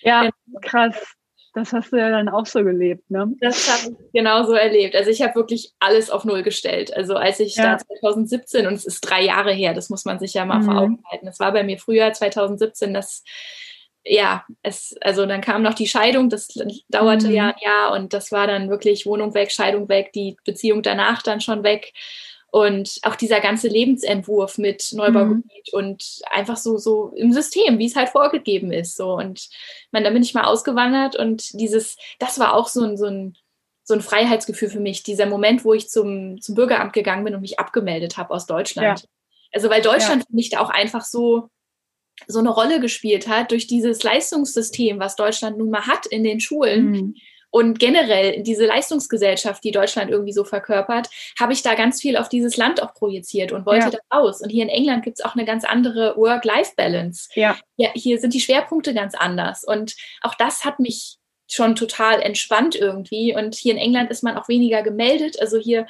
Ja, genau. krass. Das hast du ja dann auch so gelebt, ne? Das habe ich genauso erlebt. Also ich habe wirklich alles auf Null gestellt. Also als ich ja. da 2017, und es ist drei Jahre her, das muss man sich ja mal mhm. vor Augen halten. Es war bei mir früher 2017, das ja, es, also dann kam noch die Scheidung, das dauerte mhm. ja ein Jahr und das war dann wirklich Wohnung weg, Scheidung weg, die Beziehung danach dann schon weg. Und auch dieser ganze Lebensentwurf mit Neubaugebiet mhm. und einfach so, so im System, wie es halt vorgegeben ist. So. Und man, dann bin ich mal ausgewandert und dieses, das war auch so ein, so ein, so ein Freiheitsgefühl für mich, dieser Moment, wo ich zum, zum Bürgeramt gegangen bin und mich abgemeldet habe aus Deutschland. Ja. Also weil Deutschland ja. für mich da auch einfach so, so eine Rolle gespielt hat durch dieses Leistungssystem, was Deutschland nun mal hat in den Schulen. Mhm und generell diese Leistungsgesellschaft, die Deutschland irgendwie so verkörpert, habe ich da ganz viel auf dieses Land auch projiziert und wollte ja. da raus. Und hier in England gibt es auch eine ganz andere Work-Life-Balance. Ja. ja. Hier sind die Schwerpunkte ganz anders. Und auch das hat mich schon total entspannt irgendwie. Und hier in England ist man auch weniger gemeldet. Also hier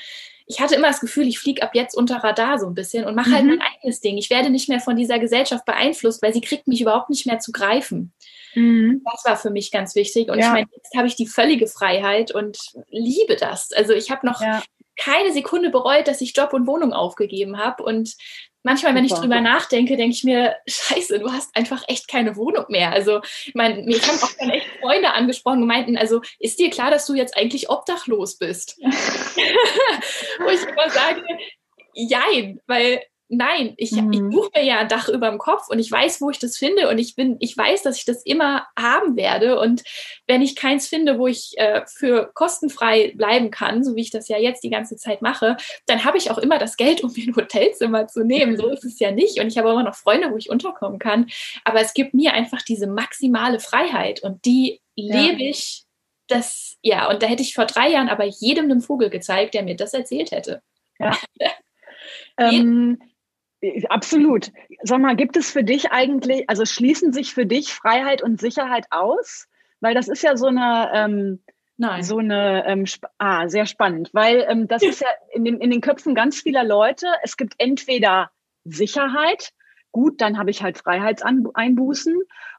ich hatte immer das Gefühl, ich fliege ab jetzt unter Radar so ein bisschen und mache halt mhm. mein eigenes Ding. Ich werde nicht mehr von dieser Gesellschaft beeinflusst, weil sie kriegt mich überhaupt nicht mehr zu greifen. Mhm. Das war für mich ganz wichtig. Und ja. ich meine, jetzt habe ich die völlige Freiheit und liebe das. Also ich habe noch ja. keine Sekunde bereut, dass ich Job und Wohnung aufgegeben habe. Und manchmal, Super. wenn ich drüber nachdenke, denke ich mir, scheiße, du hast einfach echt keine Wohnung mehr. Also, ich meine, mir haben auch dann echt Freunde angesprochen und meinten, also ist dir klar, dass du jetzt eigentlich obdachlos bist? (laughs) Wo ich immer sage, jein, weil nein, ich, mhm. ich suche mir ja ein Dach über dem Kopf und ich weiß, wo ich das finde und ich bin, ich weiß, dass ich das immer haben werde. Und wenn ich keins finde, wo ich äh, für kostenfrei bleiben kann, so wie ich das ja jetzt die ganze Zeit mache, dann habe ich auch immer das Geld, um (laughs) mir ein Hotelzimmer zu nehmen. So ist es ja nicht. Und ich habe immer noch Freunde, wo ich unterkommen kann. Aber es gibt mir einfach diese maximale Freiheit und die ja. lebe ich. Das, ja, und da hätte ich vor drei Jahren aber jedem einen Vogel gezeigt, der mir das erzählt hätte. Ja. (laughs) ähm, Absolut. Sag mal, gibt es für dich eigentlich, also schließen sich für dich Freiheit und Sicherheit aus? Weil das ist ja so eine, ähm, Nein. so eine, ähm, ah, sehr spannend, weil ähm, das (laughs) ist ja in den, in den Köpfen ganz vieler Leute. Es gibt entweder Sicherheit, gut, dann habe ich halt Freiheitseinbußen,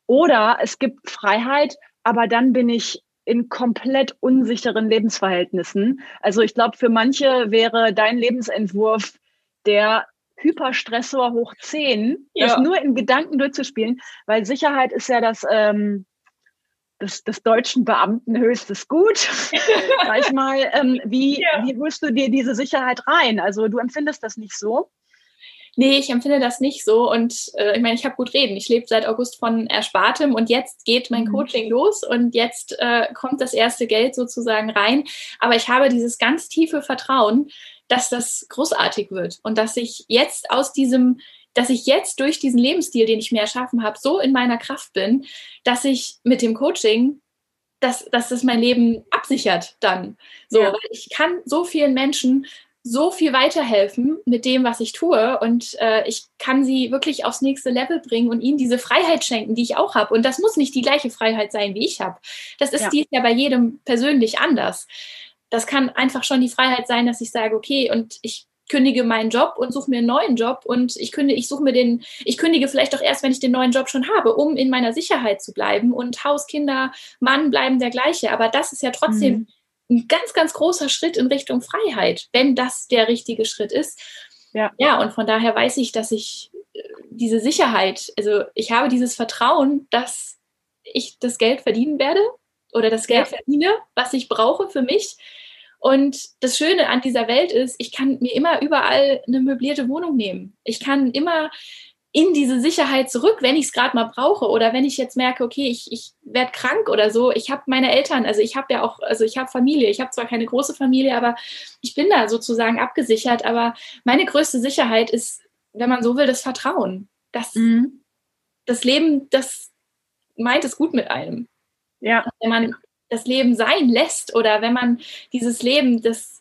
oder es gibt Freiheit, aber dann bin ich in komplett unsicheren Lebensverhältnissen. Also ich glaube, für manche wäre dein Lebensentwurf der Hyperstressor hoch 10, ja. das nur in Gedanken durchzuspielen, weil Sicherheit ist ja das, ähm, des, des deutschen Beamten höchstes Gut. (laughs) Sag ich mal, ähm, wie, ja. wie holst du dir diese Sicherheit rein? Also du empfindest das nicht so? Nee, ich empfinde das nicht so. Und äh, ich meine, ich habe gut reden. Ich lebe seit August von Erspartem und jetzt geht mein mhm. Coaching los und jetzt äh, kommt das erste Geld sozusagen rein. Aber ich habe dieses ganz tiefe Vertrauen, dass das großartig wird und dass ich jetzt aus diesem, dass ich jetzt durch diesen Lebensstil, den ich mir erschaffen habe, so in meiner Kraft bin, dass ich mit dem Coaching dass, dass das mein Leben absichert dann. So, ja. ich kann so vielen Menschen so viel weiterhelfen mit dem, was ich tue. Und äh, ich kann sie wirklich aufs nächste Level bringen und ihnen diese Freiheit schenken, die ich auch habe. Und das muss nicht die gleiche Freiheit sein, wie ich habe. Das ist ja. dies ja bei jedem persönlich anders das kann einfach schon die Freiheit sein, dass ich sage, okay, und ich kündige meinen Job und suche mir einen neuen Job und ich kündige, ich suche mir den, ich kündige vielleicht auch erst, wenn ich den neuen Job schon habe, um in meiner Sicherheit zu bleiben und Haus, Kinder, Mann bleiben der gleiche. Aber das ist ja trotzdem mhm. Ein ganz, ganz großer Schritt in Richtung Freiheit, wenn das der richtige Schritt ist. Ja. ja, und von daher weiß ich, dass ich äh, diese Sicherheit, also ich habe dieses Vertrauen, dass ich das Geld verdienen werde oder das Geld ja. verdiene, was ich brauche für mich. Und das Schöne an dieser Welt ist, ich kann mir immer überall eine möblierte Wohnung nehmen. Ich kann immer in diese Sicherheit zurück, wenn ich es gerade mal brauche oder wenn ich jetzt merke, okay, ich, ich werde krank oder so. Ich habe meine Eltern, also ich habe ja auch, also ich habe Familie. Ich habe zwar keine große Familie, aber ich bin da sozusagen abgesichert. Aber meine größte Sicherheit ist, wenn man so will, das Vertrauen. Das, mhm. das Leben, das meint es gut mit einem. Ja. Wenn man das Leben sein lässt oder wenn man dieses Leben, das,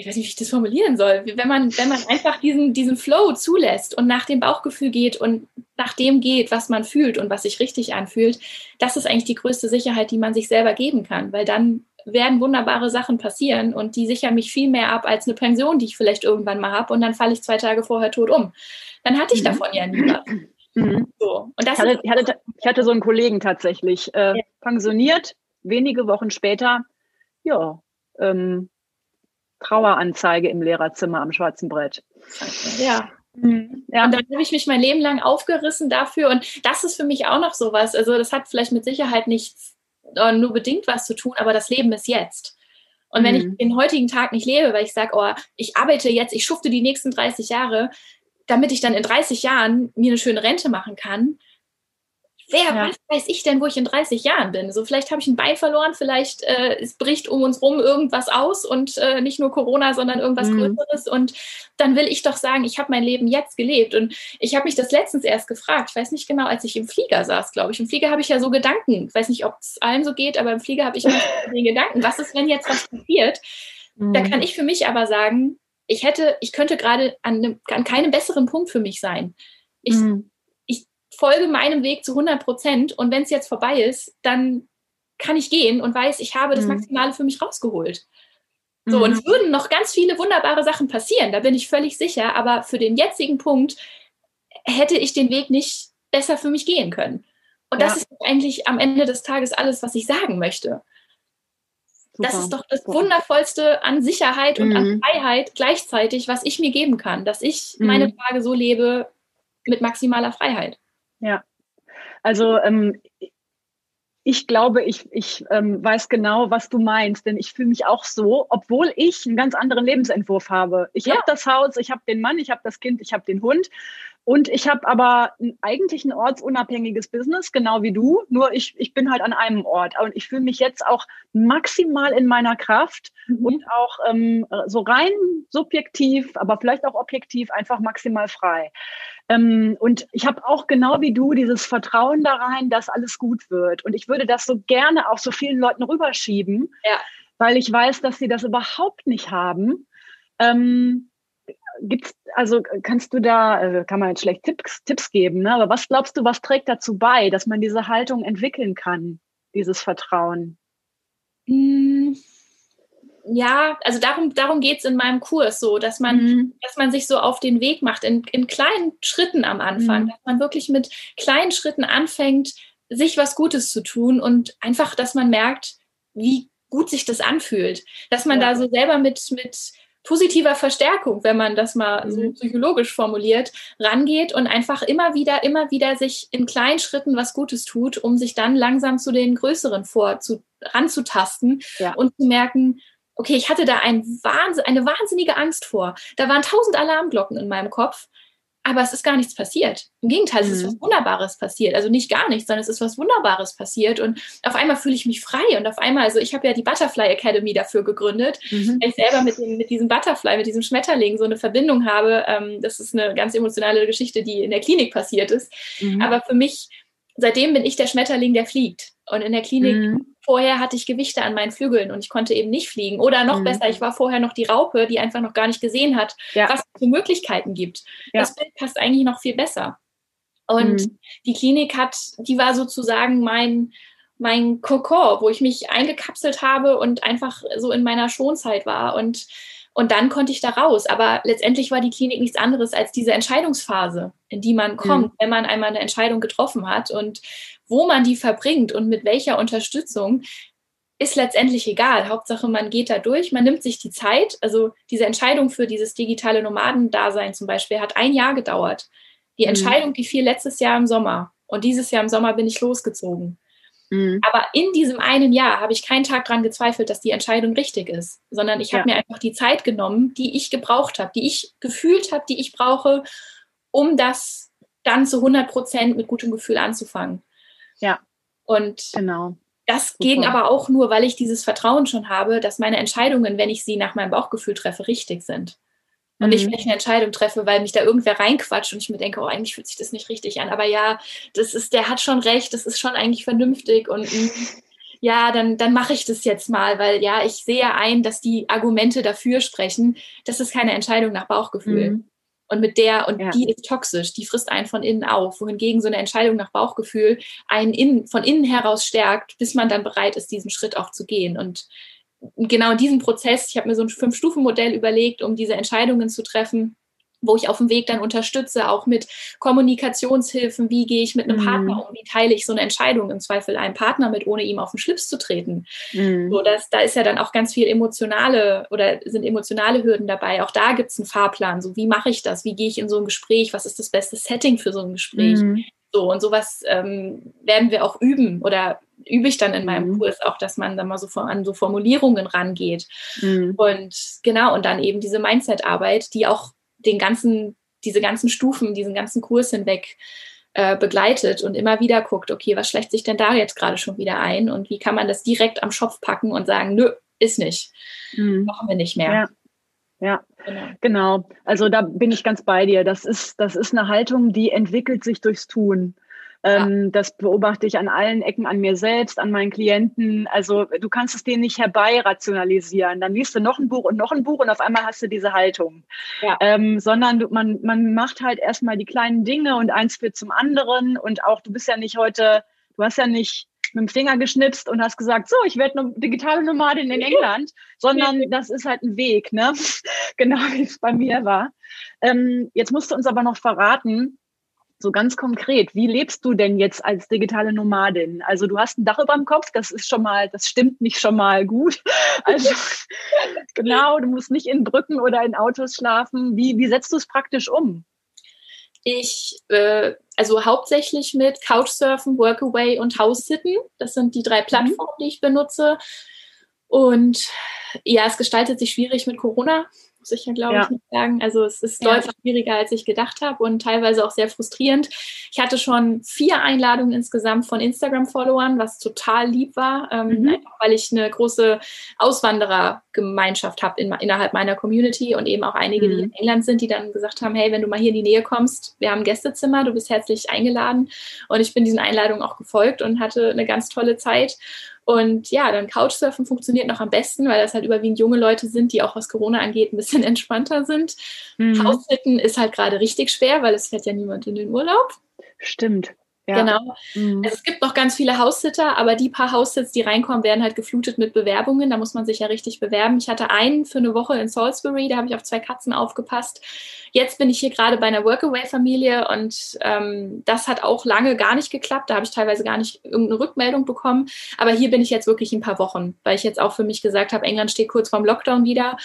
ich weiß nicht, wie ich das formulieren soll, wenn man, wenn man einfach diesen, diesen Flow zulässt und nach dem Bauchgefühl geht und nach dem geht, was man fühlt und was sich richtig anfühlt, das ist eigentlich die größte Sicherheit, die man sich selber geben kann, weil dann werden wunderbare Sachen passieren und die sichern mich viel mehr ab als eine Pension, die ich vielleicht irgendwann mal habe und dann falle ich zwei Tage vorher tot um. Dann hatte ich mhm. davon ja nie was. Mhm. So. Und das ich, hatte, ich, hatte, ich hatte so einen Kollegen tatsächlich, äh, pensioniert, wenige Wochen später, ja, ähm, Traueranzeige im Lehrerzimmer am schwarzen Brett. Ja. Mhm. ja. Und dann habe ich mich mein Leben lang aufgerissen dafür. Und das ist für mich auch noch sowas. Also, das hat vielleicht mit Sicherheit nichts, äh, nur bedingt was zu tun, aber das Leben ist jetzt. Und wenn mhm. ich den heutigen Tag nicht lebe, weil ich sage, oh, ich arbeite jetzt, ich schufte die nächsten 30 Jahre, damit ich dann in 30 Jahren mir eine schöne Rente machen kann, wer ja. was weiß ich denn, wo ich in 30 Jahren bin? So, vielleicht habe ich ein Bein verloren, vielleicht äh, es bricht um uns rum irgendwas aus und äh, nicht nur Corona, sondern irgendwas mhm. Größeres. Und dann will ich doch sagen, ich habe mein Leben jetzt gelebt. Und ich habe mich das letztens erst gefragt. Ich weiß nicht genau, als ich im Flieger saß, glaube ich. Im Flieger habe ich ja so Gedanken. Ich weiß nicht, ob es allen so geht, aber im Flieger habe ich immer den Gedanken, was ist, wenn jetzt was passiert? Mhm. Da kann ich für mich aber sagen, ich hätte, ich könnte gerade an, an keinem besseren Punkt für mich sein. Ich, mhm folge meinem Weg zu 100 Prozent und wenn es jetzt vorbei ist, dann kann ich gehen und weiß, ich habe das mhm. Maximale für mich rausgeholt. So, mhm. und es würden noch ganz viele wunderbare Sachen passieren, da bin ich völlig sicher, aber für den jetzigen Punkt hätte ich den Weg nicht besser für mich gehen können. Und ja. das ist eigentlich am Ende des Tages alles, was ich sagen möchte. Super. Das ist doch das Super. Wundervollste an Sicherheit und mhm. an Freiheit gleichzeitig, was ich mir geben kann, dass ich meine mhm. Tage so lebe mit maximaler Freiheit. Ja, also ähm, ich glaube, ich, ich ähm, weiß genau, was du meinst, denn ich fühle mich auch so, obwohl ich einen ganz anderen Lebensentwurf habe. Ich ja. habe das Haus, ich habe den Mann, ich habe das Kind, ich habe den Hund und ich habe aber eigentlich ein ortsunabhängiges Business, genau wie du, nur ich, ich bin halt an einem Ort und ich fühle mich jetzt auch maximal in meiner Kraft mhm. und auch ähm, so rein subjektiv, aber vielleicht auch objektiv einfach maximal frei. Ähm, und ich habe auch genau wie du dieses Vertrauen da rein, dass alles gut wird. Und ich würde das so gerne auch so vielen Leuten rüberschieben, ja. weil ich weiß, dass sie das überhaupt nicht haben. Ähm, gibt's, also kannst du da, also kann man jetzt schlecht Tipps, Tipps geben, ne? aber was glaubst du, was trägt dazu bei, dass man diese Haltung entwickeln kann, dieses Vertrauen? Mmh ja, also darum, darum geht es in meinem Kurs so, dass man, mhm. dass man sich so auf den Weg macht, in, in kleinen Schritten am Anfang, mhm. dass man wirklich mit kleinen Schritten anfängt, sich was Gutes zu tun und einfach, dass man merkt, wie gut sich das anfühlt. Dass man ja. da so selber mit, mit positiver Verstärkung, wenn man das mal mhm. so psychologisch formuliert, rangeht und einfach immer wieder, immer wieder sich in kleinen Schritten was Gutes tut, um sich dann langsam zu den größeren vor zu, ranzutasten ja. und zu merken, okay, ich hatte da ein Wahnsinn, eine wahnsinnige Angst vor. Da waren tausend Alarmglocken in meinem Kopf, aber es ist gar nichts passiert. Im Gegenteil, es ist was mhm. Wunderbares passiert. Also nicht gar nichts, sondern es ist was Wunderbares passiert. Und auf einmal fühle ich mich frei. Und auf einmal, also ich habe ja die Butterfly Academy dafür gegründet, mhm. weil ich selber mit, dem, mit diesem Butterfly, mit diesem Schmetterling so eine Verbindung habe. Ähm, das ist eine ganz emotionale Geschichte, die in der Klinik passiert ist. Mhm. Aber für mich, seitdem bin ich der Schmetterling, der fliegt. Und in der Klinik mhm vorher hatte ich Gewichte an meinen Flügeln und ich konnte eben nicht fliegen. Oder noch mhm. besser, ich war vorher noch die Raupe, die einfach noch gar nicht gesehen hat, ja. was es für Möglichkeiten gibt. Ja. Das Bild passt eigentlich noch viel besser. Und mhm. die Klinik hat, die war sozusagen mein, mein Kokon, wo ich mich eingekapselt habe und einfach so in meiner Schonzeit war. Und, und dann konnte ich da raus. Aber letztendlich war die Klinik nichts anderes als diese Entscheidungsphase, in die man kommt, mhm. wenn man einmal eine Entscheidung getroffen hat. Und wo man die verbringt und mit welcher Unterstützung, ist letztendlich egal. Hauptsache, man geht da durch, man nimmt sich die Zeit. Also diese Entscheidung für dieses digitale Nomadendasein zum Beispiel hat ein Jahr gedauert. Die mhm. Entscheidung, die fiel letztes Jahr im Sommer. Und dieses Jahr im Sommer bin ich losgezogen. Mhm. Aber in diesem einen Jahr habe ich keinen Tag daran gezweifelt, dass die Entscheidung richtig ist, sondern ich habe ja. mir einfach die Zeit genommen, die ich gebraucht habe, die ich gefühlt habe, die ich brauche, um das dann zu 100 Prozent mit gutem Gefühl anzufangen. Ja. Und genau. das Super. ging aber auch nur, weil ich dieses Vertrauen schon habe, dass meine Entscheidungen, wenn ich sie nach meinem Bauchgefühl treffe, richtig sind. Und mhm. nicht, wenn ich eine Entscheidung treffe, weil mich da irgendwer reinquatscht und ich mir denke, oh, eigentlich fühlt sich das nicht richtig an. Aber ja, das ist, der hat schon recht, das ist schon eigentlich vernünftig und mm, ja, dann, dann mache ich das jetzt mal, weil ja, ich sehe ein, dass die Argumente dafür sprechen. Das ist keine Entscheidung nach Bauchgefühl. Mhm. Und mit der, und ja. die ist toxisch, die frisst einen von innen auf, wohingegen so eine Entscheidung nach Bauchgefühl einen innen, von innen heraus stärkt, bis man dann bereit ist, diesen Schritt auch zu gehen. Und genau in diesem Prozess, ich habe mir so ein Fünf-Stufen-Modell überlegt, um diese Entscheidungen zu treffen. wo ich auf dem Weg dann unterstütze, auch mit Kommunikationshilfen, wie gehe ich mit einem mhm. Partner um, wie teile ich so eine Entscheidung, im Zweifel einem Partner mit, ohne ihm auf den Schlips zu treten. Mhm. So, dass, da ist ja dann auch ganz viel emotionale oder sind emotionale Hürden dabei. Auch da gibt es einen Fahrplan. So, wie mache ich das? Wie gehe ich in so ein Gespräch? Was ist das beste Setting für so ein Gespräch? Mhm. So, und sowas ähm, werden wir auch üben oder übe ich dann in meinem mhm. Kurs auch, dass man dann mal so an so Formulierungen rangeht. Mhm. Und genau, und dann eben diese Mindset-Arbeit, die auch den ganzen, diese ganzen Stufen, diesen ganzen Kurs hinweg äh, begleitet und immer wieder guckt, okay, was schlägt sich denn da jetzt gerade schon wieder ein und wie kann man das direkt am Schopf packen und sagen, nö, ist nicht, mhm. machen wir nicht mehr. Ja. Ja, genau. genau. Also da bin ich ganz bei dir. Das ist, das ist eine Haltung, die entwickelt sich durchs Tun. Ähm, ja. Das beobachte ich an allen Ecken, an mir selbst, an meinen Klienten. Also du kannst es denen nicht herbei rationalisieren. Dann liest du noch ein Buch und noch ein Buch und auf einmal hast du diese Haltung. Ja. Ähm, sondern man, man macht halt erstmal die kleinen Dinge und eins führt zum anderen. Und auch, du bist ja nicht heute, du hast ja nicht mit dem Finger geschnipst und hast gesagt, so, ich werde eine digitale Nomadin in England, sondern das ist halt ein Weg, ne? (laughs) genau wie es bei mir war. Ähm, jetzt musst du uns aber noch verraten, so ganz konkret, wie lebst du denn jetzt als digitale Nomadin? Also du hast ein Dach über dem Kopf, das ist schon mal, das stimmt nicht schon mal gut. (laughs) Also (laughs) genau, du musst nicht in Brücken oder in Autos schlafen. Wie, wie setzt du es praktisch um? Ich, äh, also hauptsächlich mit Couchsurfen, Workaway und House-Sitten. Das sind die drei mhm. Plattformen, die ich benutze. Und ja, es gestaltet sich schwierig mit Corona muss ich ja, glaube ja. ich, nicht sagen. Also es ist ja. deutlich schwieriger, als ich gedacht habe und teilweise auch sehr frustrierend. Ich hatte schon vier Einladungen insgesamt von Instagram-Followern, was total lieb war, ähm, mhm. einfach weil ich eine große Auswanderergemeinschaft habe in, innerhalb meiner Community und eben auch einige, mhm. die in England sind, die dann gesagt haben, hey, wenn du mal hier in die Nähe kommst, wir haben ein Gästezimmer, du bist herzlich eingeladen. Und ich bin diesen Einladungen auch gefolgt und hatte eine ganz tolle Zeit. Und ja, dann Couchsurfen funktioniert noch am besten, weil das halt überwiegend junge Leute sind, die auch was Corona angeht ein bisschen (laughs) entspannter sind. Mhm. Haussitten ist halt gerade richtig schwer, weil es fährt ja niemand in den Urlaub. Stimmt. Ja. Genau. Mhm. Also es gibt noch ganz viele Haussitter, aber die paar Haussits, die reinkommen, werden halt geflutet mit Bewerbungen. Da muss man sich ja richtig bewerben. Ich hatte einen für eine Woche in Salisbury, da habe ich auf zwei Katzen aufgepasst. Jetzt bin ich hier gerade bei einer Workaway-Familie und ähm, das hat auch lange gar nicht geklappt. Da habe ich teilweise gar nicht irgendeine Rückmeldung bekommen. Aber hier bin ich jetzt wirklich ein paar Wochen, weil ich jetzt auch für mich gesagt habe, England steht kurz vorm Lockdown wieder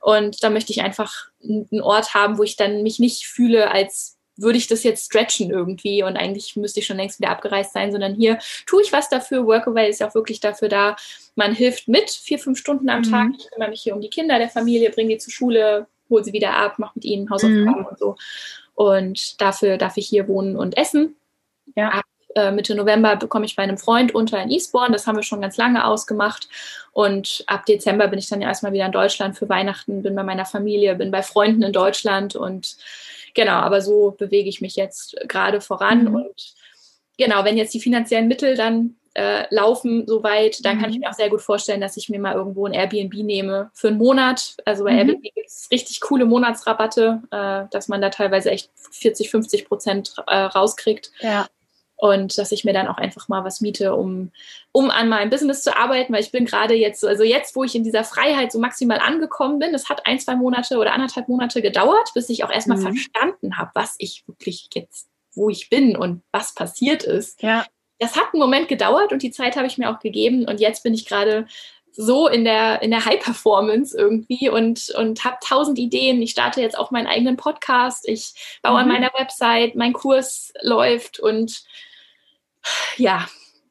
und da möchte ich einfach einen Ort haben, wo ich dann mich nicht fühle als würde ich das jetzt stretchen irgendwie und eigentlich müsste ich schon längst wieder abgereist sein, sondern hier tue ich was dafür. Workaway ist ja auch wirklich dafür da, man hilft mit, vier, fünf Stunden am mhm. Tag. Ich kümmere mich hier um die Kinder der Familie, bringe die zur Schule, hole sie wieder ab, mache mit ihnen Hausaufgaben mhm. und so. Und dafür darf ich hier wohnen und essen. Ja. Ab äh, Mitte November bekomme ich bei einem Freund unter in Eastbourne. Das haben wir schon ganz lange ausgemacht. Und ab Dezember bin ich dann ja erstmal wieder in Deutschland für Weihnachten, bin bei meiner Familie, bin bei Freunden in Deutschland und genau, aber so bewege ich mich jetzt gerade voran. Mhm. Und genau, wenn jetzt die finanziellen Mittel dann äh, laufen soweit, dann mhm. kann ich mhm. mir auch sehr gut vorstellen, dass ich mir mal irgendwo ein Airbnb nehme für einen Monat. Also bei mhm. Airbnb gibt es richtig coole Monatsrabatte, äh, dass man da teilweise echt 40, 50 Prozent äh, rauskriegt. Ja und dass ich mir dann auch einfach mal was miete, um, um an meinem Business zu arbeiten, weil ich bin gerade jetzt, also jetzt, wo ich in dieser Freiheit so maximal angekommen bin, das hat ein, zwei Monate oder anderthalb Monate gedauert, bis ich auch erstmal mhm. verstanden habe, was ich wirklich jetzt, wo ich bin und was passiert ist. Ja. Das hat einen Moment gedauert und die Zeit habe ich mir auch gegeben und jetzt bin ich gerade so in der, in der High-Performance irgendwie und, und habe tausend Ideen. Ich starte jetzt auch meinen eigenen Podcast. Ich baue mhm. an meiner Website, mein Kurs läuft und ja,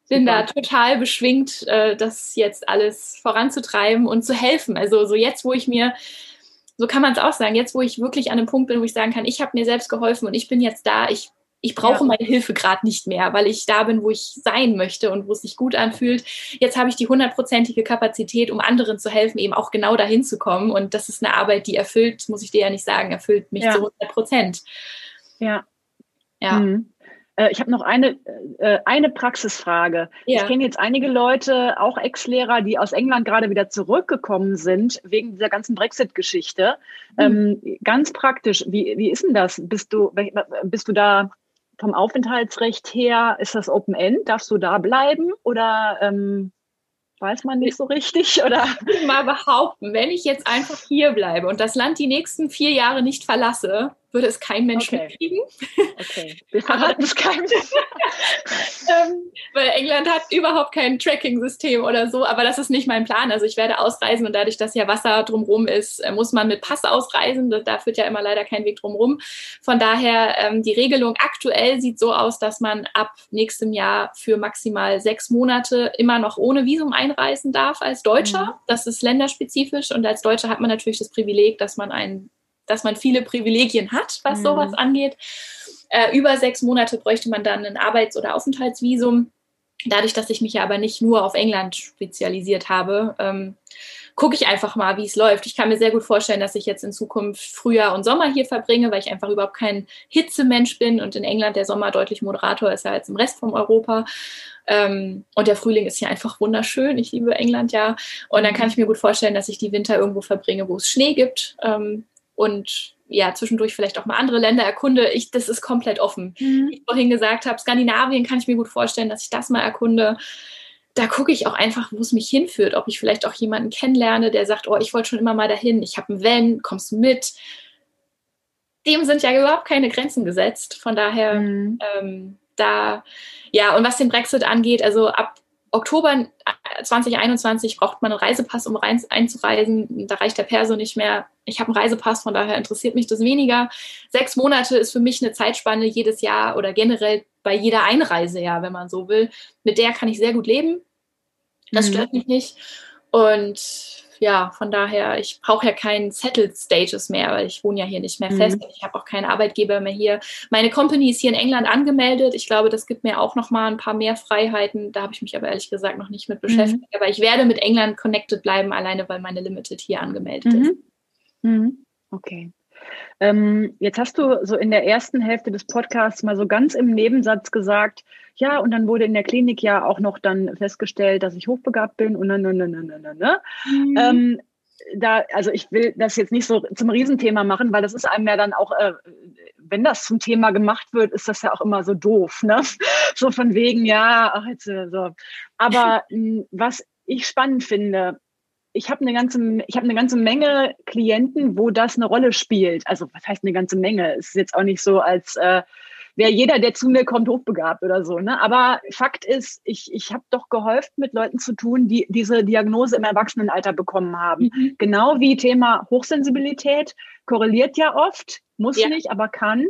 bin Super. da total beschwingt, äh, das jetzt alles voranzutreiben und zu helfen. Also so jetzt, wo ich mir, so kann man es auch sagen, jetzt, wo ich wirklich an einem Punkt bin, wo ich sagen kann, ich habe mir selbst geholfen und ich bin jetzt da, ich ich brauche ja. meine Hilfe gerade nicht mehr, weil ich da bin, wo ich sein möchte und wo es sich gut anfühlt. Jetzt habe ich die hundertprozentige Kapazität, um anderen zu helfen, eben auch genau dahin zu kommen. Und das ist eine Arbeit, die erfüllt, muss ich dir ja nicht sagen, erfüllt mich ja. zu 100 Prozent. Ja. Ja. Mhm. Äh, ich habe noch eine, äh, eine Praxisfrage. Ja. Ich kenne jetzt einige Leute, auch Ex-Lehrer, die aus England gerade wieder zurückgekommen sind, wegen dieser ganzen Brexit-Geschichte. Mhm. Ähm, ganz praktisch, wie, wie ist denn das? Bist du, bist du da vom Aufenthaltsrecht her, ist das Open End? Darfst du da bleiben oder ähm, weiß man nicht so richtig? (laughs) Oder? Ich mal behaupten, wenn ich jetzt einfach hier bleibe und das Land die nächsten vier Jahre nicht verlasse, würde es kein Mensch okay. mitkriegen. Okay, wir verraten es keinem. (laughs) ähm, weil England hat überhaupt kein Tracking-System oder so, aber das ist nicht mein Plan. Also ich werde ausreisen und dadurch, dass ja Wasser drumherum ist, äh, muss man mit Pass ausreisen. Da führt ja immer leider kein Weg drumherum. Von daher, ähm, die Regelung aktuell sieht so aus, dass man ab nächstem Jahr für maximal sechs Monate immer noch ohne Visum einreisen darf als Deutscher. Mhm. Das ist länderspezifisch und als Deutscher hat man natürlich das Privileg, dass man ein dass man viele Privilegien hat, was mhm. sowas angeht. Äh, über sechs Monate bräuchte man dann ein Arbeits- oder Aufenthaltsvisum. Dadurch, dass ich mich ja aber nicht nur auf England spezialisiert habe, ähm, gucke ich einfach mal, wie es läuft. Ich kann mir sehr gut vorstellen, dass ich jetzt in Zukunft Frühjahr und Sommer hier verbringe, weil ich einfach überhaupt kein Hitzemensch bin und in England der Sommer deutlich moderator ist als im Rest von Europa. Ähm, und der Frühling ist hier einfach wunderschön. Ich liebe England ja. Und dann kann ich mir gut vorstellen, dass ich die Winter irgendwo verbringe, wo es Schnee gibt. Ähm, und ja, zwischendurch vielleicht auch mal andere Länder erkunde. Ich, das ist komplett offen. Mhm. Wie ich vorhin gesagt habe, Skandinavien kann ich mir gut vorstellen, dass ich das mal erkunde. Da gucke ich auch einfach, wo es mich hinführt. Ob ich vielleicht auch jemanden kennenlerne, der sagt, oh, ich wollte schon immer mal dahin, ich habe einen Van, kommst du mit? Dem sind ja überhaupt keine Grenzen gesetzt. Von daher, mhm. ähm, da, ja, und was den Brexit angeht, also ab Oktober 2021 braucht man einen Reisepass, um rein, einzureisen. Da reicht der Perso nicht mehr. Ich habe einen Reisepass, von daher interessiert mich das weniger. Sechs Monate ist für mich eine Zeitspanne jedes Jahr oder generell bei jeder Einreise, ja, wenn man so will. Mit der kann ich sehr gut leben. Das mhm. stört mich nicht. Und ja, von daher, ich brauche ja keinen Settled Status mehr, weil ich wohne ja hier nicht mehr mhm. fest. Ich habe auch keinen Arbeitgeber mehr hier. Meine Company ist hier in England angemeldet. Ich glaube, das gibt mir auch noch mal ein paar mehr Freiheiten. Da habe ich mich aber ehrlich gesagt noch nicht mit mhm. beschäftigt. Mhm. Aber ich werde mit England connected bleiben, alleine weil meine Limited hier angemeldet mhm. ist. Mhm. Okay. Ähm, jetzt hast du so in der ersten Hälfte des Podcasts mal so ganz im Nebensatz gesagt, ja, und dann wurde in der Klinik ja auch noch dann festgestellt, dass ich hochbegabt bin und dann, ne, ne, ne, ne, ne, ne. Mhm. Ähm, da, also ich will das jetzt nicht so zum Riesenthema machen, weil das ist einem ja dann auch, äh, wenn das zum Thema gemacht wird, ist das ja auch immer so doof, ne? (laughs) So von wegen, ja, ach jetzt äh, so. Aber was ich spannend finde, ich habe eine ganze, ich habe eine ganze Menge Klienten, wo das eine Rolle spielt. Also was heißt eine ganze Menge? Es ist jetzt auch nicht so, als äh, wäre jeder, der zu mir kommt, hochbegabt oder so. Ne? Aber Fakt ist, ich, ich habe doch gehäuft mit Leuten zu tun, die diese Diagnose im Erwachsenenalter bekommen haben. Mhm. Genau wie Thema Hochsensibilität korreliert ja oft, muss ja. nicht, aber kann.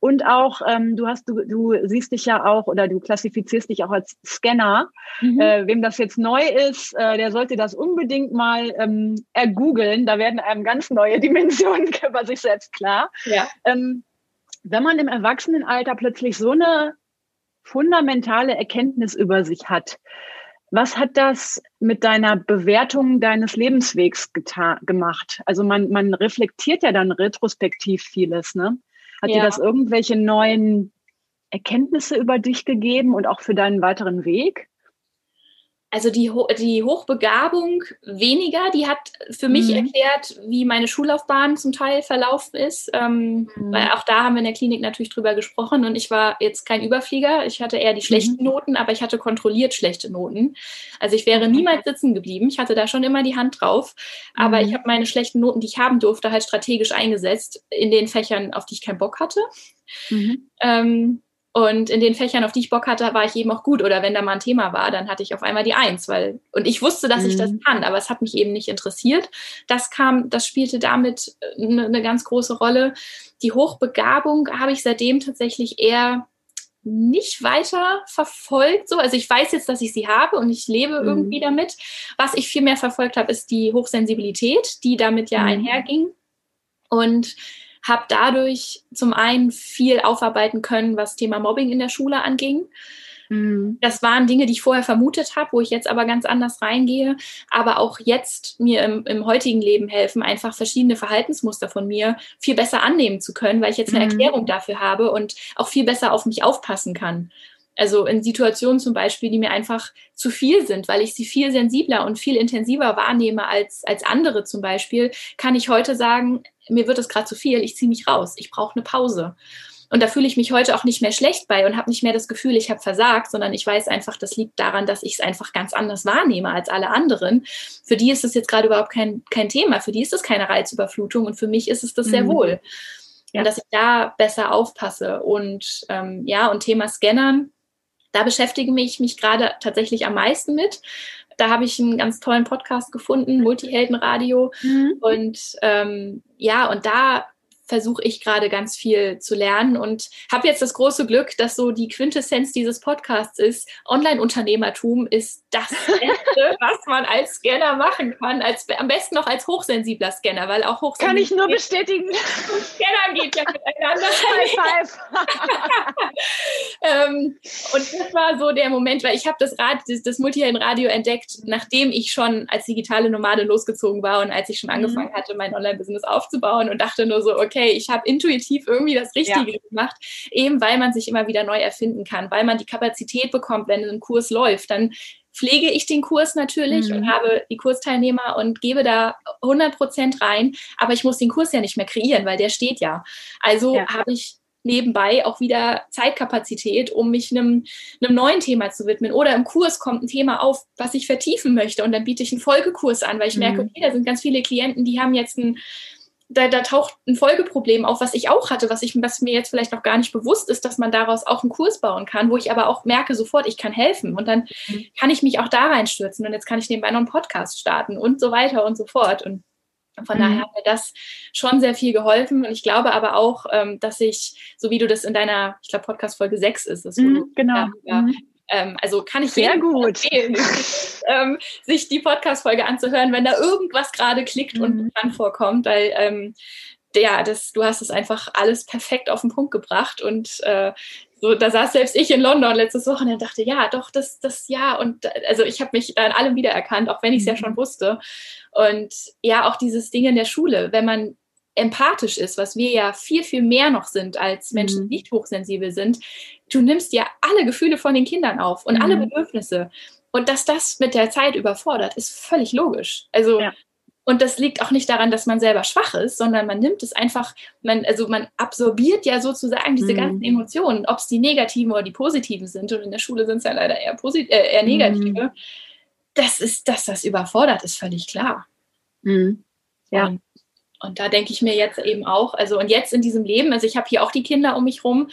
Und auch, ähm, du hast, du, du siehst dich ja auch oder du klassifizierst dich auch als Scanner. Mhm. Äh, wem das jetzt neu ist, äh, der sollte das unbedingt mal ähm, ergoogeln. Da werden einem ganz neue (laughs) Dimensionen über sich selbst klar. Ja. Ähm, wenn man im Erwachsenenalter plötzlich so eine fundamentale Erkenntnis über sich hat, was hat das mit deiner Bewertung deines Lebenswegs gemacht? Also man, man reflektiert ja dann retrospektiv vieles, ne? Hat ja. dir das irgendwelche neuen Erkenntnisse über dich gegeben und auch für deinen weiteren Weg? Also die, die Hochbegabung weniger, die hat für mich mhm. erklärt, wie meine Schullaufbahn zum Teil verlaufen ist. Ähm, mhm. Weil auch da haben wir in der Klinik natürlich drüber gesprochen und ich war jetzt kein Überflieger. Ich hatte eher die schlechten mhm. Noten, aber ich hatte kontrolliert schlechte Noten. Also ich wäre niemals sitzen geblieben. Ich hatte da schon immer die Hand drauf. Aber ich mhm. habe meine schlechten Noten, die ich haben durfte, halt strategisch eingesetzt in den Fächern, auf die ich keinen Bock hatte. Mhm. Ähm, und in den Fächern, auf die ich Bock hatte, war ich eben auch gut. Oder wenn da mal ein Thema war, dann hatte ich auf einmal die Eins, weil, und ich wusste, dass mhm. ich das mhm. kann, aber es hat mich eben nicht interessiert. Das kam, das spielte damit eine, eine ganz große Rolle. Die Hochbegabung habe ich seitdem tatsächlich eher nicht weiter verfolgt. So. Also ich weiß jetzt, dass ich sie habe und ich lebe mhm. irgendwie damit. Was ich viel mehr verfolgt habe, ist die Hochsensibilität, die damit ja mhm. einherging. Und habe dadurch zum einen viel aufarbeiten können, was Thema Mobbing in der Schule anging. Mhm. Das waren Dinge, die ich vorher vermutet habe, wo ich jetzt aber ganz anders reingehe, aber auch jetzt mir im, im, heutigen Leben helfen, einfach verschiedene Verhaltensmuster von mir viel besser annehmen zu können, weil ich jetzt eine mhm. Erklärung dafür habe und auch viel besser auf mich aufpassen kann. Also in Situationen zum Beispiel, die mir einfach zu viel sind, weil ich sie viel sensibler und viel intensiver wahrnehme als, als andere zum Beispiel, kann ich heute sagen, mir wird es gerade zu viel, ich ziehe mich raus, ich brauche eine Pause. Und da fühle ich mich heute auch nicht mehr schlecht bei und habe nicht mehr das Gefühl, ich habe versagt, sondern ich weiß einfach, das liegt daran, dass ich es einfach ganz anders wahrnehme als alle anderen. Für die ist es jetzt gerade überhaupt kein, kein Thema, für die ist es keine Reizüberflutung und für mich ist es das sehr mhm. wohl. Ja. Und dass ich da besser aufpasse. Und ähm, ja, und Thema Scannern, da beschäftige ich mich gerade tatsächlich am meisten mit. Da habe ich einen ganz tollen Podcast gefunden, Multiheldenradio. Mhm. Und ähm, ja, und da versuche ich gerade ganz viel zu lernen und habe jetzt das große Glück, dass so die Quintessenz dieses Podcasts ist, Online-Unternehmertum ist das (laughs) Beste, was man als Scanner machen kann, als, am besten noch als hochsensibler Scanner, weil auch hochsensibler Kann ich nur bestätigen. (laughs) Scanner geht ja miteinander. (laughs) High five. ähm, und das war so der Moment, weil ich habe das, Rad, das, das Multihelden-Radio entdeckt, nachdem ich schon als digitale Nomade losgezogen war und als ich schon mhm. angefangen hatte, mein Online-Business aufzubauen und dachte nur so, okay, okay, ich habe intuitiv irgendwie das Richtige ja. gemacht, eben weil man sich immer wieder neu erfinden kann, weil man die Kapazität bekommt, wenn ein Kurs läuft, dann pflege ich den Kurs natürlich mhm. und habe die Kursteilnehmer und gebe da 100 Prozent rein, aber ich muss den Kurs ja nicht mehr kreieren, weil der steht ja. Also ja. habe ich nebenbei auch wieder Zeitkapazität, um mich einem, einem neuen Thema zu widmen. Oder im Kurs kommt ein Thema auf, was ich vertiefen möchte und dann biete ich einen Folgekurs an, weil ich merke, mhm. okay, da sind ganz viele Klienten, die haben jetzt ein da, da taucht ein Folgeproblem auf, was ich auch hatte, was, ich, was mir jetzt vielleicht noch gar nicht bewusst ist, dass man daraus auch einen Kurs bauen kann, wo ich aber auch merke sofort, ich kann helfen und dann mhm. kann ich mich auch da reinstürzen und jetzt kann ich nebenbei noch einen Podcast starten und so weiter und so fort und von mhm. daher hat mir das schon sehr viel geholfen. Und ich glaube aber auch, ähm, dass ich, so wie du das in deiner, ich glaube, Podcast Folge 6 ist es, mhm, genau. Ja, mhm. Ähm, also kann ich sehr gut empfehlen, (laughs) ähm, sich die Podcast-Folge anzuhören, wenn da irgendwas gerade klickt mhm. und bekannt vorkommt, weil ähm, ja, das, du hast es einfach alles perfekt auf den Punkt gebracht und äh, so, da saß selbst ich in London letztes Wochenende und dachte, ja, doch, das, das, ja, und also ich habe mich da in allem wiedererkannt, auch wenn ich es mhm. ja schon wusste. Und ja, auch dieses Ding in der Schule, wenn man empathisch ist, was wir ja viel, viel mehr noch sind als Menschen, die mhm. nicht hochsensibel sind, du nimmst ja alle Gefühle von den Kindern auf und mhm. alle Bedürfnisse. Und dass das mit der Zeit überfordert, ist völlig logisch. Also, ja. und das liegt auch nicht daran, dass man selber schwach ist, sondern man nimmt es einfach, man, also man absorbiert ja sozusagen diese mhm. ganzen Emotionen, ob es die negativen oder die positiven sind. Und in der Schule sind es ja leider eher, posit äh, eher negative. Mhm. Das ist, dass das überfordert, ist völlig klar. Mhm. Ja. Und und da denke ich mir jetzt eben auch, also und jetzt in diesem Leben, also ich habe hier auch die Kinder um mich rum,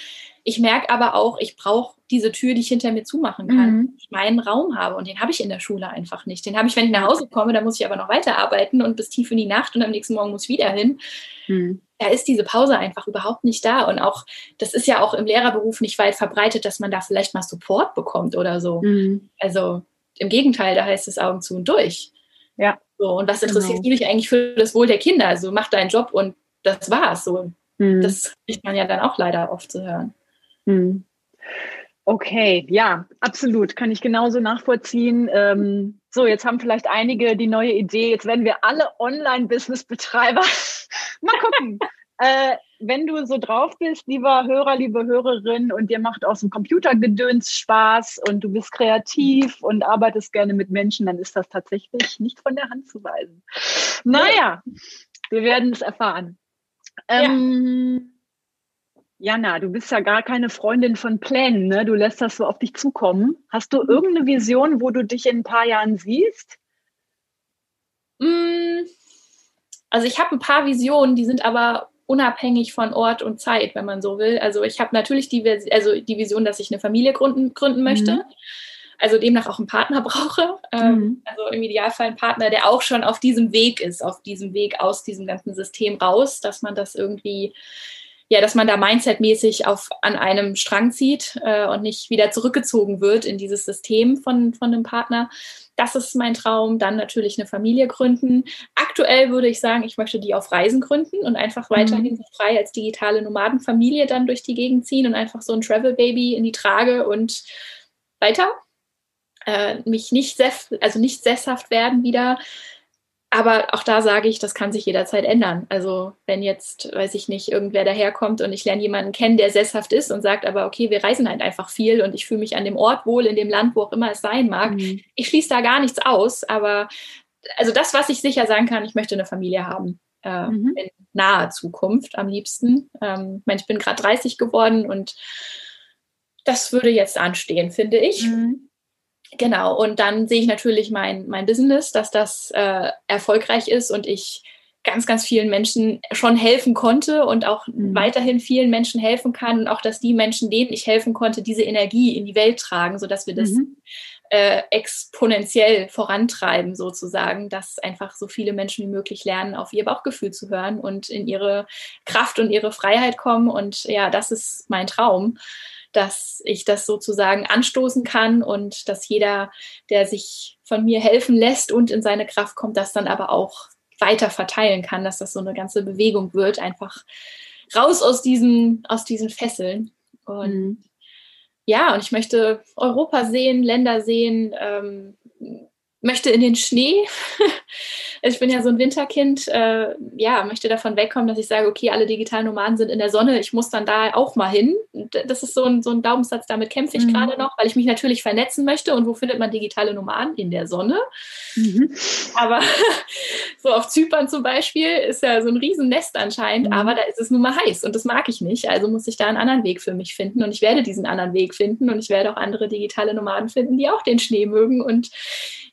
ich merke aber auch, ich brauche diese Tür, die ich hinter mir zumachen kann, mhm. ich meinen Raum habe und den habe ich in der Schule einfach nicht. Den habe ich, wenn ich nach Hause komme, da muss ich aber noch weiterarbeiten und bis tief in die Nacht und am nächsten Morgen muss ich wieder hin. Mhm. Da ist diese Pause einfach überhaupt nicht da und auch, das ist ja auch im Lehrerberuf nicht weit verbreitet, dass man da vielleicht mal Support bekommt oder so. Mhm. Also im Gegenteil, da heißt es Augen zu und durch. Ja. So, und was interessierst genau. du dich eigentlich für das Wohl der Kinder? Also mach deinen Job und das war's. So, mhm. Das kriegt man ja dann auch leider oft zu hören. Mhm. Okay, ja, absolut. Kann ich genauso nachvollziehen. Ähm, so, jetzt haben vielleicht einige die neue Idee. Jetzt werden wir alle Online-Business-Betreiber. (laughs) Mal gucken. äh, wenn du so drauf bist, lieber Hörer, liebe Hörerin, und dir macht aus dem Computergedöns Spaß und du bist kreativ und arbeitest gerne mit Menschen, dann ist das tatsächlich nicht von der Hand zu weisen. Naja, wir werden es erfahren. Ähm, Jana, du bist ja gar keine Freundin von Plänen, ne? Du lässt das so auf dich zukommen. Hast du irgendeine Vision, wo du dich in ein paar Jahren siehst? Mm, also ich habe ein paar Visionen, die sind aber unabhängig von Ort und Zeit, wenn man so will. Also ich habe natürlich die, also die Vision, dass ich eine Familie gründen, gründen möchte. Mhm. Also demnach auch einen Partner brauche. Ähm, mhm. Also im Idealfall einen Partner, der auch schon auf diesem Weg ist, auf diesem Weg aus diesem ganzen System raus, dass man das irgendwie ja, dass man da mindsetmäßig auf, an einem Strang zieht äh, und nicht wieder zurückgezogen wird in dieses System von, von einem Partner. Das ist mein Traum. Dann natürlich eine Familie gründen. Aktuell würde ich sagen, ich möchte die auf Reisen gründen und einfach weiterhin mhm. frei als digitale Nomadenfamilie dann durch die Gegend ziehen und einfach so ein Travel Baby in die Trage und weiter. Äh, mich nicht, also nicht sesshaft werden wieder aber auch da sage ich, das kann sich jederzeit ändern. Also wenn jetzt, weiß ich nicht, irgendwer daherkommt und ich lerne jemanden kennen, der sesshaft ist und sagt aber, okay, wir reisen halt einfach viel und ich fühle mich an dem Ort wohl, in dem Land, wo auch immer es sein mag. Mhm. Ich schließe da gar nichts aus, aber also das, was ich sicher sagen kann, ich möchte eine Familie haben. Äh, mhm. In naher Zukunft am liebsten. Ähm, ich, meine, ich bin gerade 30 geworden und das würde jetzt anstehen, finde ich. Mhm. Genau, und dann sehe ich natürlich mein, mein Business, dass das äh, erfolgreich ist und ich ganz, ganz vielen Menschen schon helfen konnte und auch mhm. weiterhin vielen Menschen helfen kann und auch, dass die Menschen, denen ich helfen konnte, diese Energie in die Welt tragen, sodass wir das mhm. äh, exponentiell vorantreiben, sozusagen, dass einfach so viele Menschen wie möglich lernen, auf ihr Bauchgefühl zu hören und in ihre Kraft und ihre Freiheit kommen. Und ja, das ist mein Traum dass ich das sozusagen anstoßen kann und dass jeder, der sich von mir helfen lässt und in seine Kraft kommt, das dann aber auch weiter verteilen kann, dass das so eine ganze Bewegung wird, einfach raus aus diesen, aus diesen Fesseln. Und mhm. ja, und ich möchte Europa sehen, Länder sehen, ähm, möchte in den Schnee. (laughs) ich bin ja so ein Winterkind, äh, ja, möchte davon wegkommen, dass ich sage, okay, alle digitalen Nomaden sind in der Sonne, ich muss dann da auch mal hin. Das ist so ein, so ein Glaubenssatz, damit kämpfe ich mhm. gerade noch, weil ich mich natürlich vernetzen möchte. Und wo findet man digitale Nomaden? In der Sonne. Mhm. Aber (laughs) so auf Zypern zum Beispiel ist ja so ein Riesennest anscheinend, mhm. aber da ist es nun mal heiß und das mag ich nicht. Also muss ich da einen anderen Weg für mich finden und ich werde diesen anderen Weg finden und ich werde auch andere digitale Nomaden finden, die auch den Schnee mögen und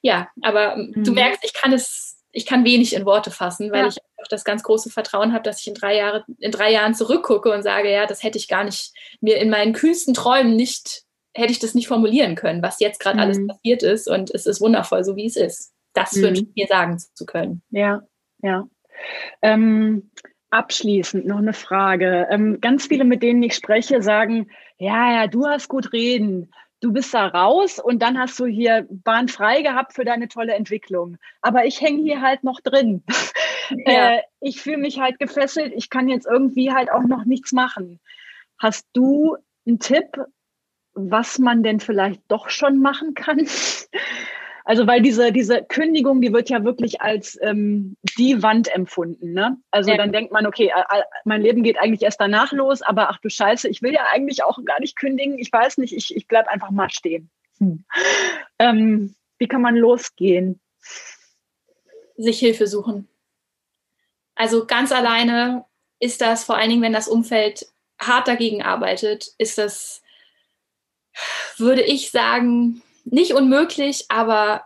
ja, aber mhm. du merkst, ich kann es, ich kann wenig in Worte fassen, weil ja. ich auch das ganz große Vertrauen habe, dass ich in drei, Jahre, in drei Jahren zurückgucke und sage, ja, das hätte ich gar nicht, mir in meinen kühnsten Träumen nicht, hätte ich das nicht formulieren können, was jetzt gerade mhm. alles passiert ist. Und es ist wundervoll, so wie es ist. Das mhm. wünsche ich mir sagen zu können. Ja, ja. Ähm, abschließend noch eine Frage. Ähm, ganz viele, mit denen ich spreche, sagen, ja, ja, du hast gut reden du bist da raus und dann hast du hier Bahn frei gehabt für deine tolle Entwicklung. Aber ich hänge hier halt noch drin. (laughs) Ja. Äh, ich fühle mich halt gefesselt. Ich kann jetzt irgendwie halt auch noch nichts machen. Hast du einen Tipp, was man denn vielleicht doch schon machen kann? Also weil diese, diese Kündigung, die wird ja wirklich als ähm, die Wand empfunden. Ne? Also ja. dann denkt man, okay, mein Leben geht eigentlich erst danach los, aber ach du Scheiße, ich will ja eigentlich auch gar nicht kündigen. Ich weiß nicht, ich, ich bleib einfach mal stehen. Hm. Ähm, wie kann man losgehen? Sich Hilfe suchen. Also ganz alleine ist das, vor allen Dingen, wenn das Umfeld hart dagegen arbeitet, ist das, würde ich sagen, nicht unmöglich, aber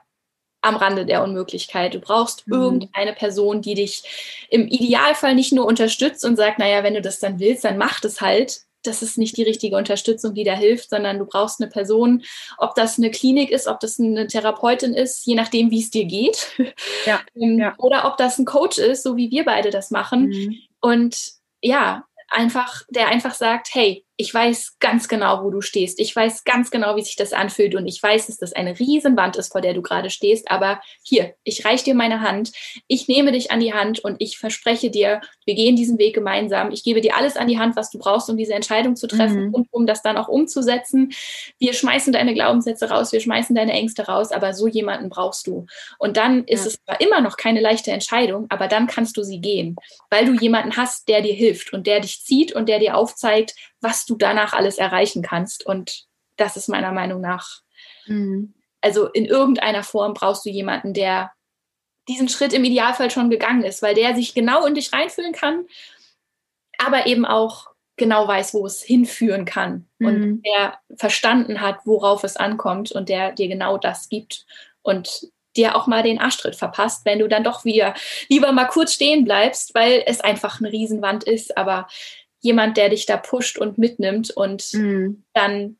am Rande der Unmöglichkeit. Du brauchst mhm. irgendeine Person, die dich im Idealfall nicht nur unterstützt und sagt, naja, wenn du das dann willst, dann mach das halt. Das ist nicht die richtige Unterstützung, die da hilft, sondern du brauchst eine Person, ob das eine Klinik ist, ob das eine Therapeutin ist, je nachdem, wie es dir geht. Ja, (laughs) ähm, ja. Oder ob das ein Coach ist, so wie wir beide das machen. Mhm. Und ja, einfach, der einfach sagt, hey, ich weiß ganz genau, wo du stehst. Ich weiß ganz genau, wie sich das anfühlt und ich weiß, dass das eine Riesenwand ist, vor der du gerade stehst. Aber hier, ich reiche dir meine Hand, ich nehme dich an die Hand und ich verspreche dir, wir gehen diesen Weg gemeinsam. Ich gebe dir alles an die Hand, was du brauchst, um diese Entscheidung zu treffen mhm. und um das dann auch umzusetzen. Wir schmeißen deine Glaubenssätze raus, wir schmeißen deine Ängste raus, aber so jemanden brauchst du. Und dann ist ja. es zwar immer noch keine leichte Entscheidung, aber dann kannst du sie gehen, weil du jemanden hast, der dir hilft und der dich zieht und der dir aufzeigt, was du danach alles erreichen kannst. Und das ist meiner Meinung nach, mhm. also in irgendeiner Form brauchst du jemanden, der diesen Schritt im Idealfall schon gegangen ist, weil der sich genau in dich reinfühlen kann, aber eben auch genau weiß, wo es hinführen kann mhm. und der verstanden hat, worauf es ankommt und der dir genau das gibt und dir auch mal den Arschtritt verpasst, wenn du dann doch wieder lieber mal kurz stehen bleibst, weil es einfach eine Riesenwand ist, aber jemand, der dich da pusht und mitnimmt und mhm. dann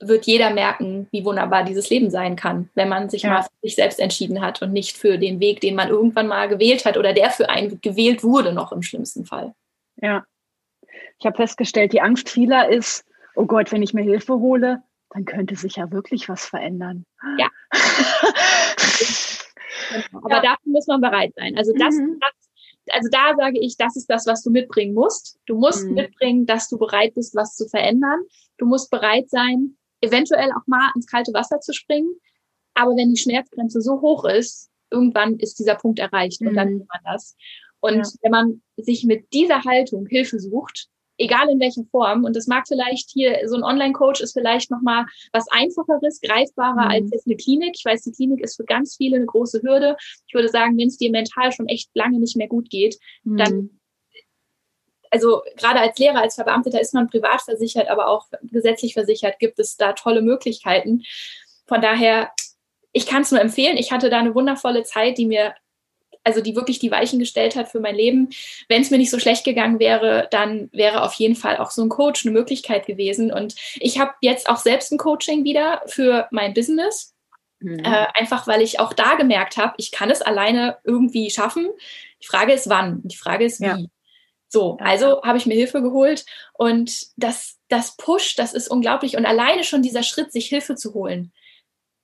wird jeder merken, wie wunderbar dieses Leben sein kann, wenn man sich ja. mal für sich selbst entschieden hat und nicht für den Weg, den man irgendwann mal gewählt hat oder der für einen gewählt wurde, noch im schlimmsten Fall. Ja. Ich habe festgestellt, die Angst vieler ist, oh Gott, wenn ich mir Hilfe hole, dann könnte sich ja wirklich was verändern. Ja. (laughs) Aber ja. dafür muss man bereit sein. Also das, mhm. das also da sage ich, das ist das, was du mitbringen musst. Du musst mhm. mitbringen, dass du bereit bist, was zu verändern. Du musst bereit sein, eventuell auch mal ins kalte Wasser zu springen. Aber wenn die Schmerzgrenze so hoch ist, irgendwann ist dieser Punkt erreicht und dann tut mhm. man das. Und ja. wenn man sich mit dieser Haltung Hilfe sucht, egal in welcher Form. Und das mag vielleicht hier, so ein Online-Coach ist vielleicht nochmal was Einfacheres, greifbarer mhm. als jetzt eine Klinik. Ich weiß, die Klinik ist für ganz viele eine große Hürde. Ich würde sagen, wenn es dir mental schon echt lange nicht mehr gut geht, mhm. dann also gerade als Lehrer, als Verbeamteter ist man privat versichert, aber auch gesetzlich versichert, gibt es da tolle Möglichkeiten. Von daher, ich kann es nur empfehlen. Ich hatte da eine wundervolle Zeit, die mir also die wirklich die Weichen gestellt hat für mein Leben. Wenn es mir nicht so schlecht gegangen wäre, dann wäre auf jeden Fall auch so ein Coach eine Möglichkeit gewesen. Und ich habe jetzt auch selbst ein Coaching wieder für mein Business. Mhm. Äh, einfach weil ich auch da gemerkt habe, ich kann es alleine irgendwie schaffen. Die Frage ist wann, die Frage ist wie. Ja. So, also habe ich mir Hilfe geholt und das, das Push, das ist unglaublich. Und alleine schon dieser Schritt, sich Hilfe zu holen,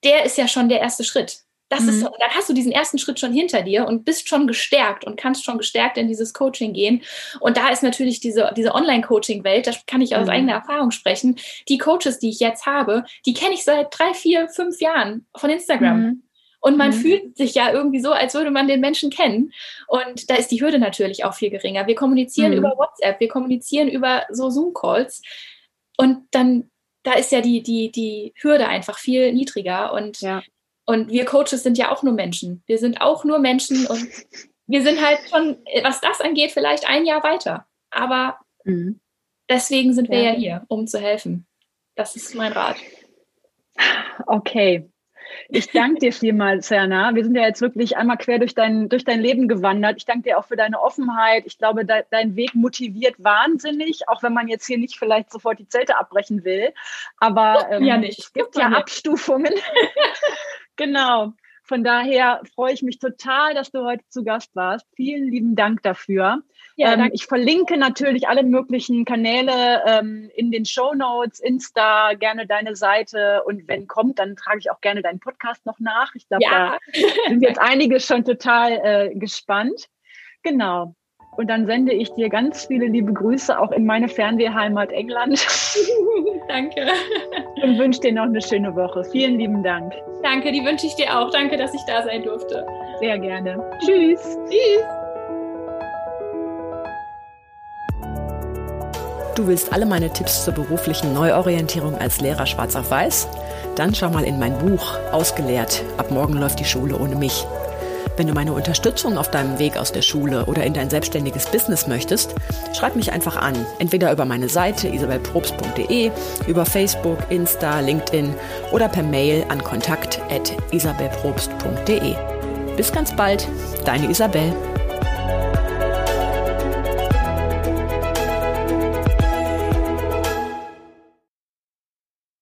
der ist ja schon der erste Schritt. Das mhm. ist, dann hast du diesen ersten Schritt schon hinter dir und bist schon gestärkt und kannst schon gestärkt in dieses Coaching gehen. Und da ist natürlich diese, diese Online-Coaching-Welt, da kann ich aus mhm. eigener Erfahrung sprechen. Die Coaches, die ich jetzt habe, die kenne ich seit drei, vier, fünf Jahren von Instagram. Mhm. Und man mhm. fühlt sich ja irgendwie so, als würde man den Menschen kennen. Und da ist die Hürde natürlich auch viel geringer. Wir kommunizieren mhm. über WhatsApp, wir kommunizieren über so Zoom-Calls. Und dann, da ist ja die, die, die Hürde einfach viel niedriger. Und ja. Und wir Coaches sind ja auch nur Menschen. Wir sind auch nur Menschen und wir sind halt schon, was das angeht, vielleicht ein Jahr weiter. Aber mhm. deswegen sind wir ja. ja hier, um zu helfen. Das ist mein Rat. Okay, ich danke dir vielmals, Serna. Wir sind ja jetzt wirklich einmal quer durch dein, durch dein Leben gewandert. Ich danke dir auch für deine Offenheit. Ich glaube, de, dein Weg motiviert wahnsinnig, auch wenn man jetzt hier nicht vielleicht sofort die Zelte abbrechen will. Aber ähm, ja nicht. es gibt ja Abstufungen. (laughs) Genau. Von daher freue ich mich total, dass du heute zu Gast warst. Vielen lieben Dank dafür. Ja, ähm, ich verlinke natürlich alle möglichen Kanäle ähm, in den Show Notes, Insta, gerne deine Seite und wenn kommt, dann trage ich auch gerne deinen Podcast noch nach. Ich glaube, ja. da sind jetzt einige schon total äh, gespannt. Genau. Und dann sende ich dir ganz viele liebe Grüße auch in meine Fernwehheimat England. (laughs) Danke. Und wünsche dir noch eine schöne Woche. Vielen lieben Dank. Danke, die wünsche ich dir auch. Danke, dass ich da sein durfte. Sehr gerne. Tschüss. Tschüss. Du willst alle meine Tipps zur beruflichen Neuorientierung als Lehrer schwarz auf weiß? Dann schau mal in mein Buch Ausgelehrt. Ab morgen läuft die Schule ohne mich. Wenn du meine Unterstützung auf deinem Weg aus der Schule oder in dein selbstständiges Business möchtest, schreib mich einfach an. Entweder über meine Seite isabelprobst.de, über Facebook, Insta, LinkedIn oder per Mail an kontakt.isabelprobst.de. Bis ganz bald, deine Isabel.